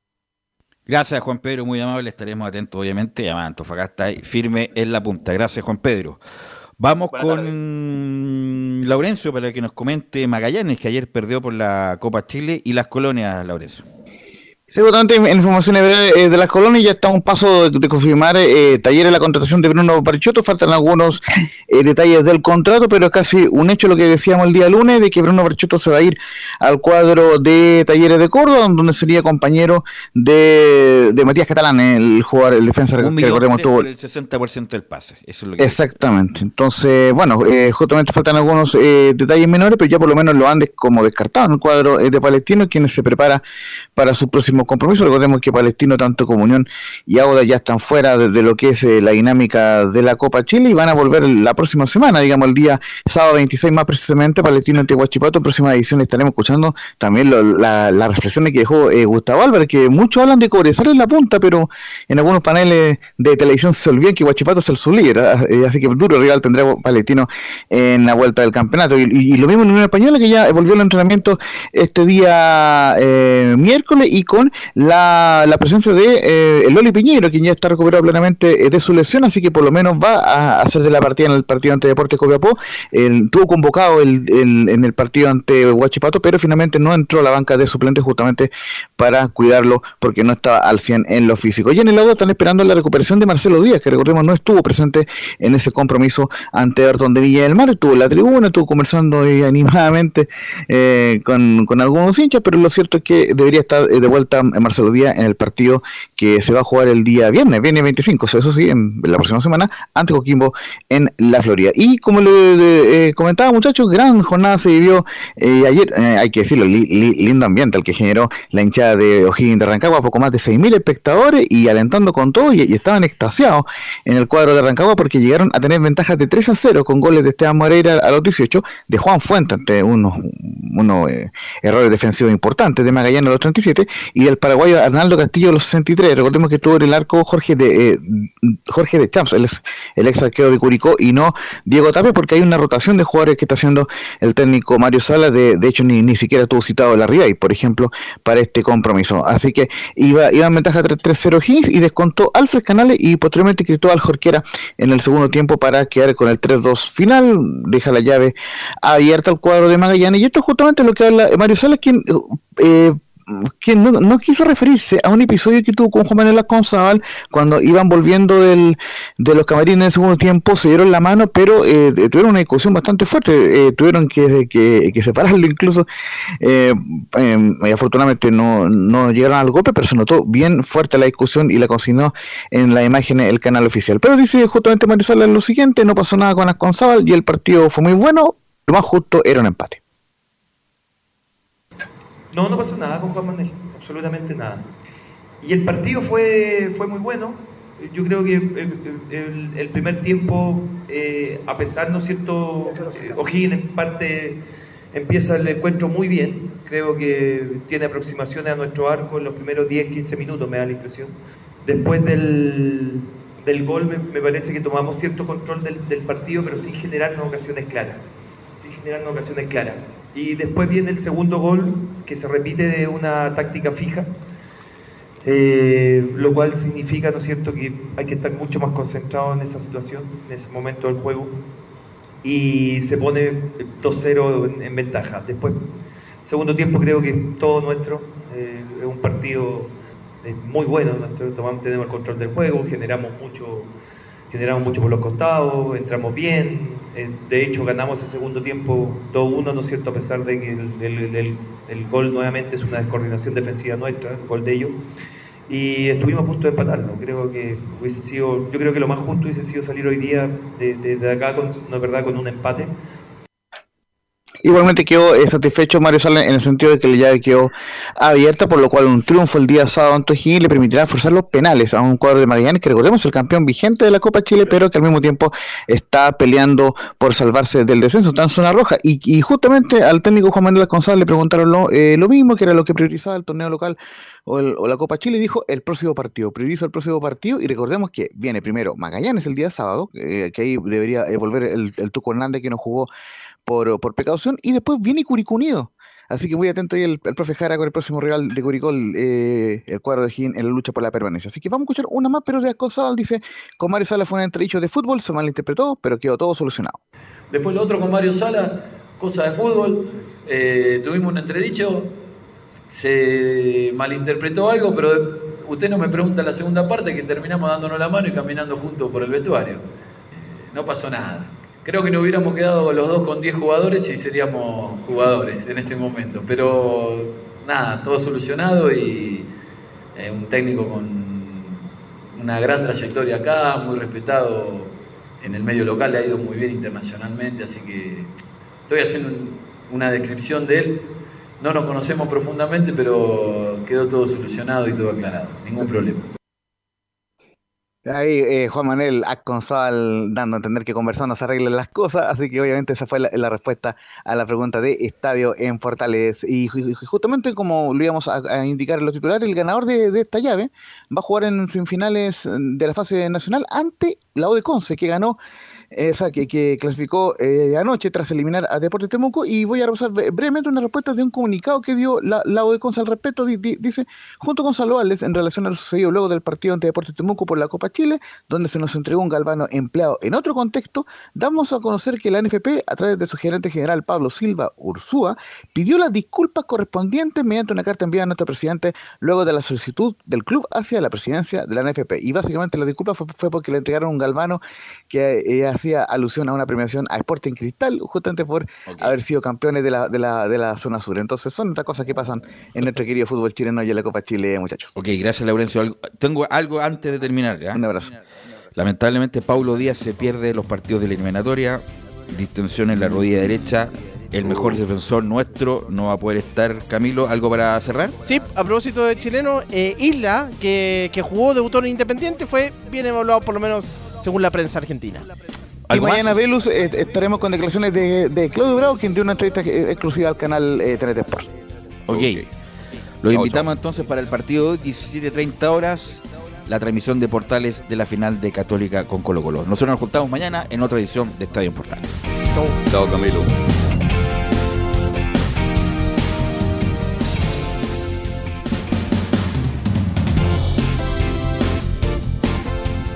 Gracias Juan Pedro, muy amable, estaremos atentos obviamente, ya Antofagasta firme en la punta. Gracias Juan Pedro. Vamos con Laurencio para que nos comente Magallanes, que ayer perdió por la Copa Chile y las colonias, Laurencio. Seguramente en información eh, de las colonias ya está un paso de, confirmar eh, talleres la contratación de Bruno Barchotto. Faltan algunos eh, detalles del contrato, pero es casi un hecho lo que decíamos el día lunes de que Bruno Barchotto se va a ir al cuadro de talleres de Córdoba, donde sería compañero de, de Matías Catalán, el jugador, el defensa un que recordemos tuvo. el 60% del pase. Eso es lo que Exactamente. Entonces, bueno, justamente faltan algunos detalles menores, pero ya por lo menos lo han como descartado en el cuadro de Palestino, quienes se prepara para su próximo compromiso. Recordemos que Palestino, tanto como Unión y Auda ya están fuera de, lo que es eh, la dinámica de la Copa Chile y van a volver la próxima semana, digamos el día sábado 26 más precisamente, Palestino. En próxima edición estaremos escuchando también las reflexiones que dejó eh, Gustavo Álvarez, que muchos hablan de Cobresal en la punta, pero en algunos paneles de televisión se olvidan que Huachipato es el sublíder, ¿ah? eh, así que duro rival tendrá Palestino en la vuelta del campeonato. Y, lo mismo en Unión Española, que ya volvió el entrenamiento este día miércoles y con la, la presencia de eh, Loli Piñero, quien ya está recuperado plenamente eh, de su lesión, así que por lo menos va a hacer de la partida en el partido ante Deportes Copiapó. tuvo convocado el, en el partido ante Huachipato, pero finalmente no entró a la banca de suplentes justamente para cuidarlo porque no estaba al 100 en lo físico. Y en el lado están esperando la recuperación de Marcelo Díaz, que recordemos no estuvo presente en ese compromiso ante Bertón de Villa del Mar, estuvo en la tribuna, estuvo conversando <laughs> animadamente eh, con, con algunos hinchas, pero lo cierto es que debería estar de vuelta Marcelo Díaz en el partido que se va a jugar el día viernes, viernes 25, eso sí, en la próxima semana, ante Coquimbo en la Florida. Y como le eh, comentaba muchachos, gran jornada se vivió eh, ayer, eh, hay que decirlo, lindo ambiente el que generó la hinchada de O'Higgins de Rancagua, poco más de 6.000 espectadores y alentando con todo y, estaban extasiados en el cuadro de Rancagua porque llegaron a tener ventajas de 3 a 0 con goles de Esteban Moreira a los 18, de Juan Fuente ante unos, unos errores defensivos importantes de Magallanes a los 37 y el paraguayo Arnaldo Castillo de los 63. Recordemos que estuvo en el arco Jorge de eh, Jorge de Champs, el, el ex arquero de Curicó, y no Diego Tapia, porque hay una rotación de jugadores que está haciendo el técnico Mario Sala. De, de hecho, ni, ni siquiera estuvo citado la y por ejemplo, para este compromiso. Así que iba, iba en ventaja 3-0 Hins y descontó Alfred Canales y posteriormente Cristóbal Jorquera en el segundo tiempo para quedar con el 3-2 final. Deja la llave abierta al cuadro de Magallanes. Y esto es justamente lo que habla Mario Sala, quien eh, que no, quiso referirse a un episodio que tuvo con Juan Manuel Conzabal cuando iban volviendo del, de los camarines en el segundo tiempo, se dieron la mano, pero eh, tuvieron una discusión bastante fuerte, eh, tuvieron que, que, separarlo incluso, eh, em, afortunadamente no, no llegaron al golpe, pero se notó bien fuerte la discusión y la consignó en la imagen el canal oficial. Pero dice justamente Marisol lo siguiente, no pasó nada con Conzabal y el partido fue muy bueno, lo más justo era un empate. No, no pasó nada con Juan Manuel, absolutamente nada. Y el partido fue, fue muy bueno, yo creo que el, el primer tiempo, eh, a pesar, ¿no es cierto? Eh, O'Higgins en parte empieza el encuentro muy bien. Creo que tiene aproximaciones a nuestro arco en los primeros 10-15 minutos, me da la impresión. Después del, del gol, me, me, parece que tomamos cierto control del, del partido, pero sin generar ocasiones claras. Sin generar ocasiones claras. Y después viene el segundo gol, que se repite de una táctica fija eh, lo cual significa, ¿no es cierto?, que hay que estar mucho más concentrado en esa situación, en ese momento del juego, y se pone 2-0 en, ventaja. Después, segundo tiempo creo que es todo nuestro, eh, es un partido eh, muy bueno, tomamos, tenemos el control del juego, generamos mucho, generamos mucho por los costados, entramos bien, de hecho ganamos el segundo tiempo 2-1, ¿no es cierto?, a pesar de que el, el, el gol nuevamente es una descoordinación defensiva nuestra, el gol de ellos y estuvimos a punto de empatarlo. Creo que hubiese sido, yo creo que lo más justo hubiese sido salir hoy día de, de, acá con, no es verdad, con un empate. Igualmente quedó eh, satisfecho Mario Sala en el sentido de que la llave quedó abierta, por lo cual un triunfo el día sábado ante O'Higgins le permitirá forzar los penales a un cuadro de Magallanes, que recordemos el campeón vigente de la Copa Chile, pero que al mismo tiempo está peleando por salvarse del descenso, está en zona roja. Y, justamente al técnico Juan Manuel González le preguntaron lo, eh, lo mismo, que era lo que priorizaba el torneo local o, la Copa Chile, dijo el próximo partido, priorizo el próximo partido y recordemos que viene primero Magallanes el día sábado, eh, que ahí debería volver el, el Tuco Hernández que no jugó por, por precaución, y después viene Curicó Unido. Así que muy atento ahí el, el profe Jara con el próximo rival de Curicó, eh, el cuadro de Gin en la lucha por la permanencia. Así que vamos a escuchar una más, pero de acosado dice, con Mario Sala fue un entredicho de fútbol, se malinterpretó, pero quedó todo solucionado. Después lo otro con Mario Sala, cosa de fútbol, tuvimos un entredicho, se malinterpretó algo, pero usted no me pregunta la segunda parte que terminamos dándonos la mano y caminando juntos por el vestuario. No pasó nada. Creo que nos hubiéramos quedado los dos con 10 jugadores y seríamos jugadores en ese momento. Pero nada, todo solucionado y eh, un técnico con una gran trayectoria acá, muy respetado en el medio local, le ha ido muy bien internacionalmente, así que estoy haciendo una descripción de él no nos conocemos profundamente, pero quedó todo solucionado y todo aclarado. Ningún problema. Ahí eh, Juan Manuel Aconsal dando a entender que conversando no se arreglan las cosas, así que obviamente esa fue la, respuesta a la pregunta de Estadio en Fortales. Y, justamente como lo íbamos a, indicar en los titulares, el ganador de, esta llave va a jugar en semifinales de la fase nacional ante la de Conce, que ganó esa que, clasificó eh, anoche tras eliminar a Deportes Temuco y voy a repasar brevemente una respuesta de un comunicado que dio la, la ODECONSA al respecto. dice, junto con Salvales, en relación a lo sucedido luego del partido ante Deportes Temuco por la Copa Chile, donde se nos entregó un galvano empleado en otro contexto, damos a conocer que la NFP, a través de su gerente general Pablo Silva Ursúa, pidió las disculpas correspondientes mediante una carta enviada a nuestro presidente luego de la solicitud del club hacia la presidencia de la NFP. Y básicamente la disculpa fue porque le entregaron un galvano que eh, hacía alusión a una premiación a Sporting Cristal, justamente por haber sido campeones de la, de, la, de la zona sur. Entonces son estas cosas que pasan en nuestro querido fútbol chileno y en la Copa Chile, muchachos. Ok, gracias Laurencio. Tengo algo antes de terminar. Un abrazo. Lamentablemente Paulo Díaz se pierde los partidos de la eliminatoria, distensión en la rodilla derecha, el mejor defensor nuestro no va a poder estar. Camilo, ¿algo para cerrar? Sí, a propósito de chileno, eh, Isla, que, que jugó, debutó en Independiente, fue bien evaluado por lo menos según la prensa argentina. Y mañana, Velus, eh, estaremos con declaraciones de, Claudio Bravo, quien dio una entrevista exclusiva al canal eh, TNT Sports. Ok. Los invitamos entonces para el partido 17.30 horas, la transmisión de portales de la final de Católica con Colo Colo. Nosotros nos juntamos mañana en otra edición de Estadio Portales. Chao, Camilo.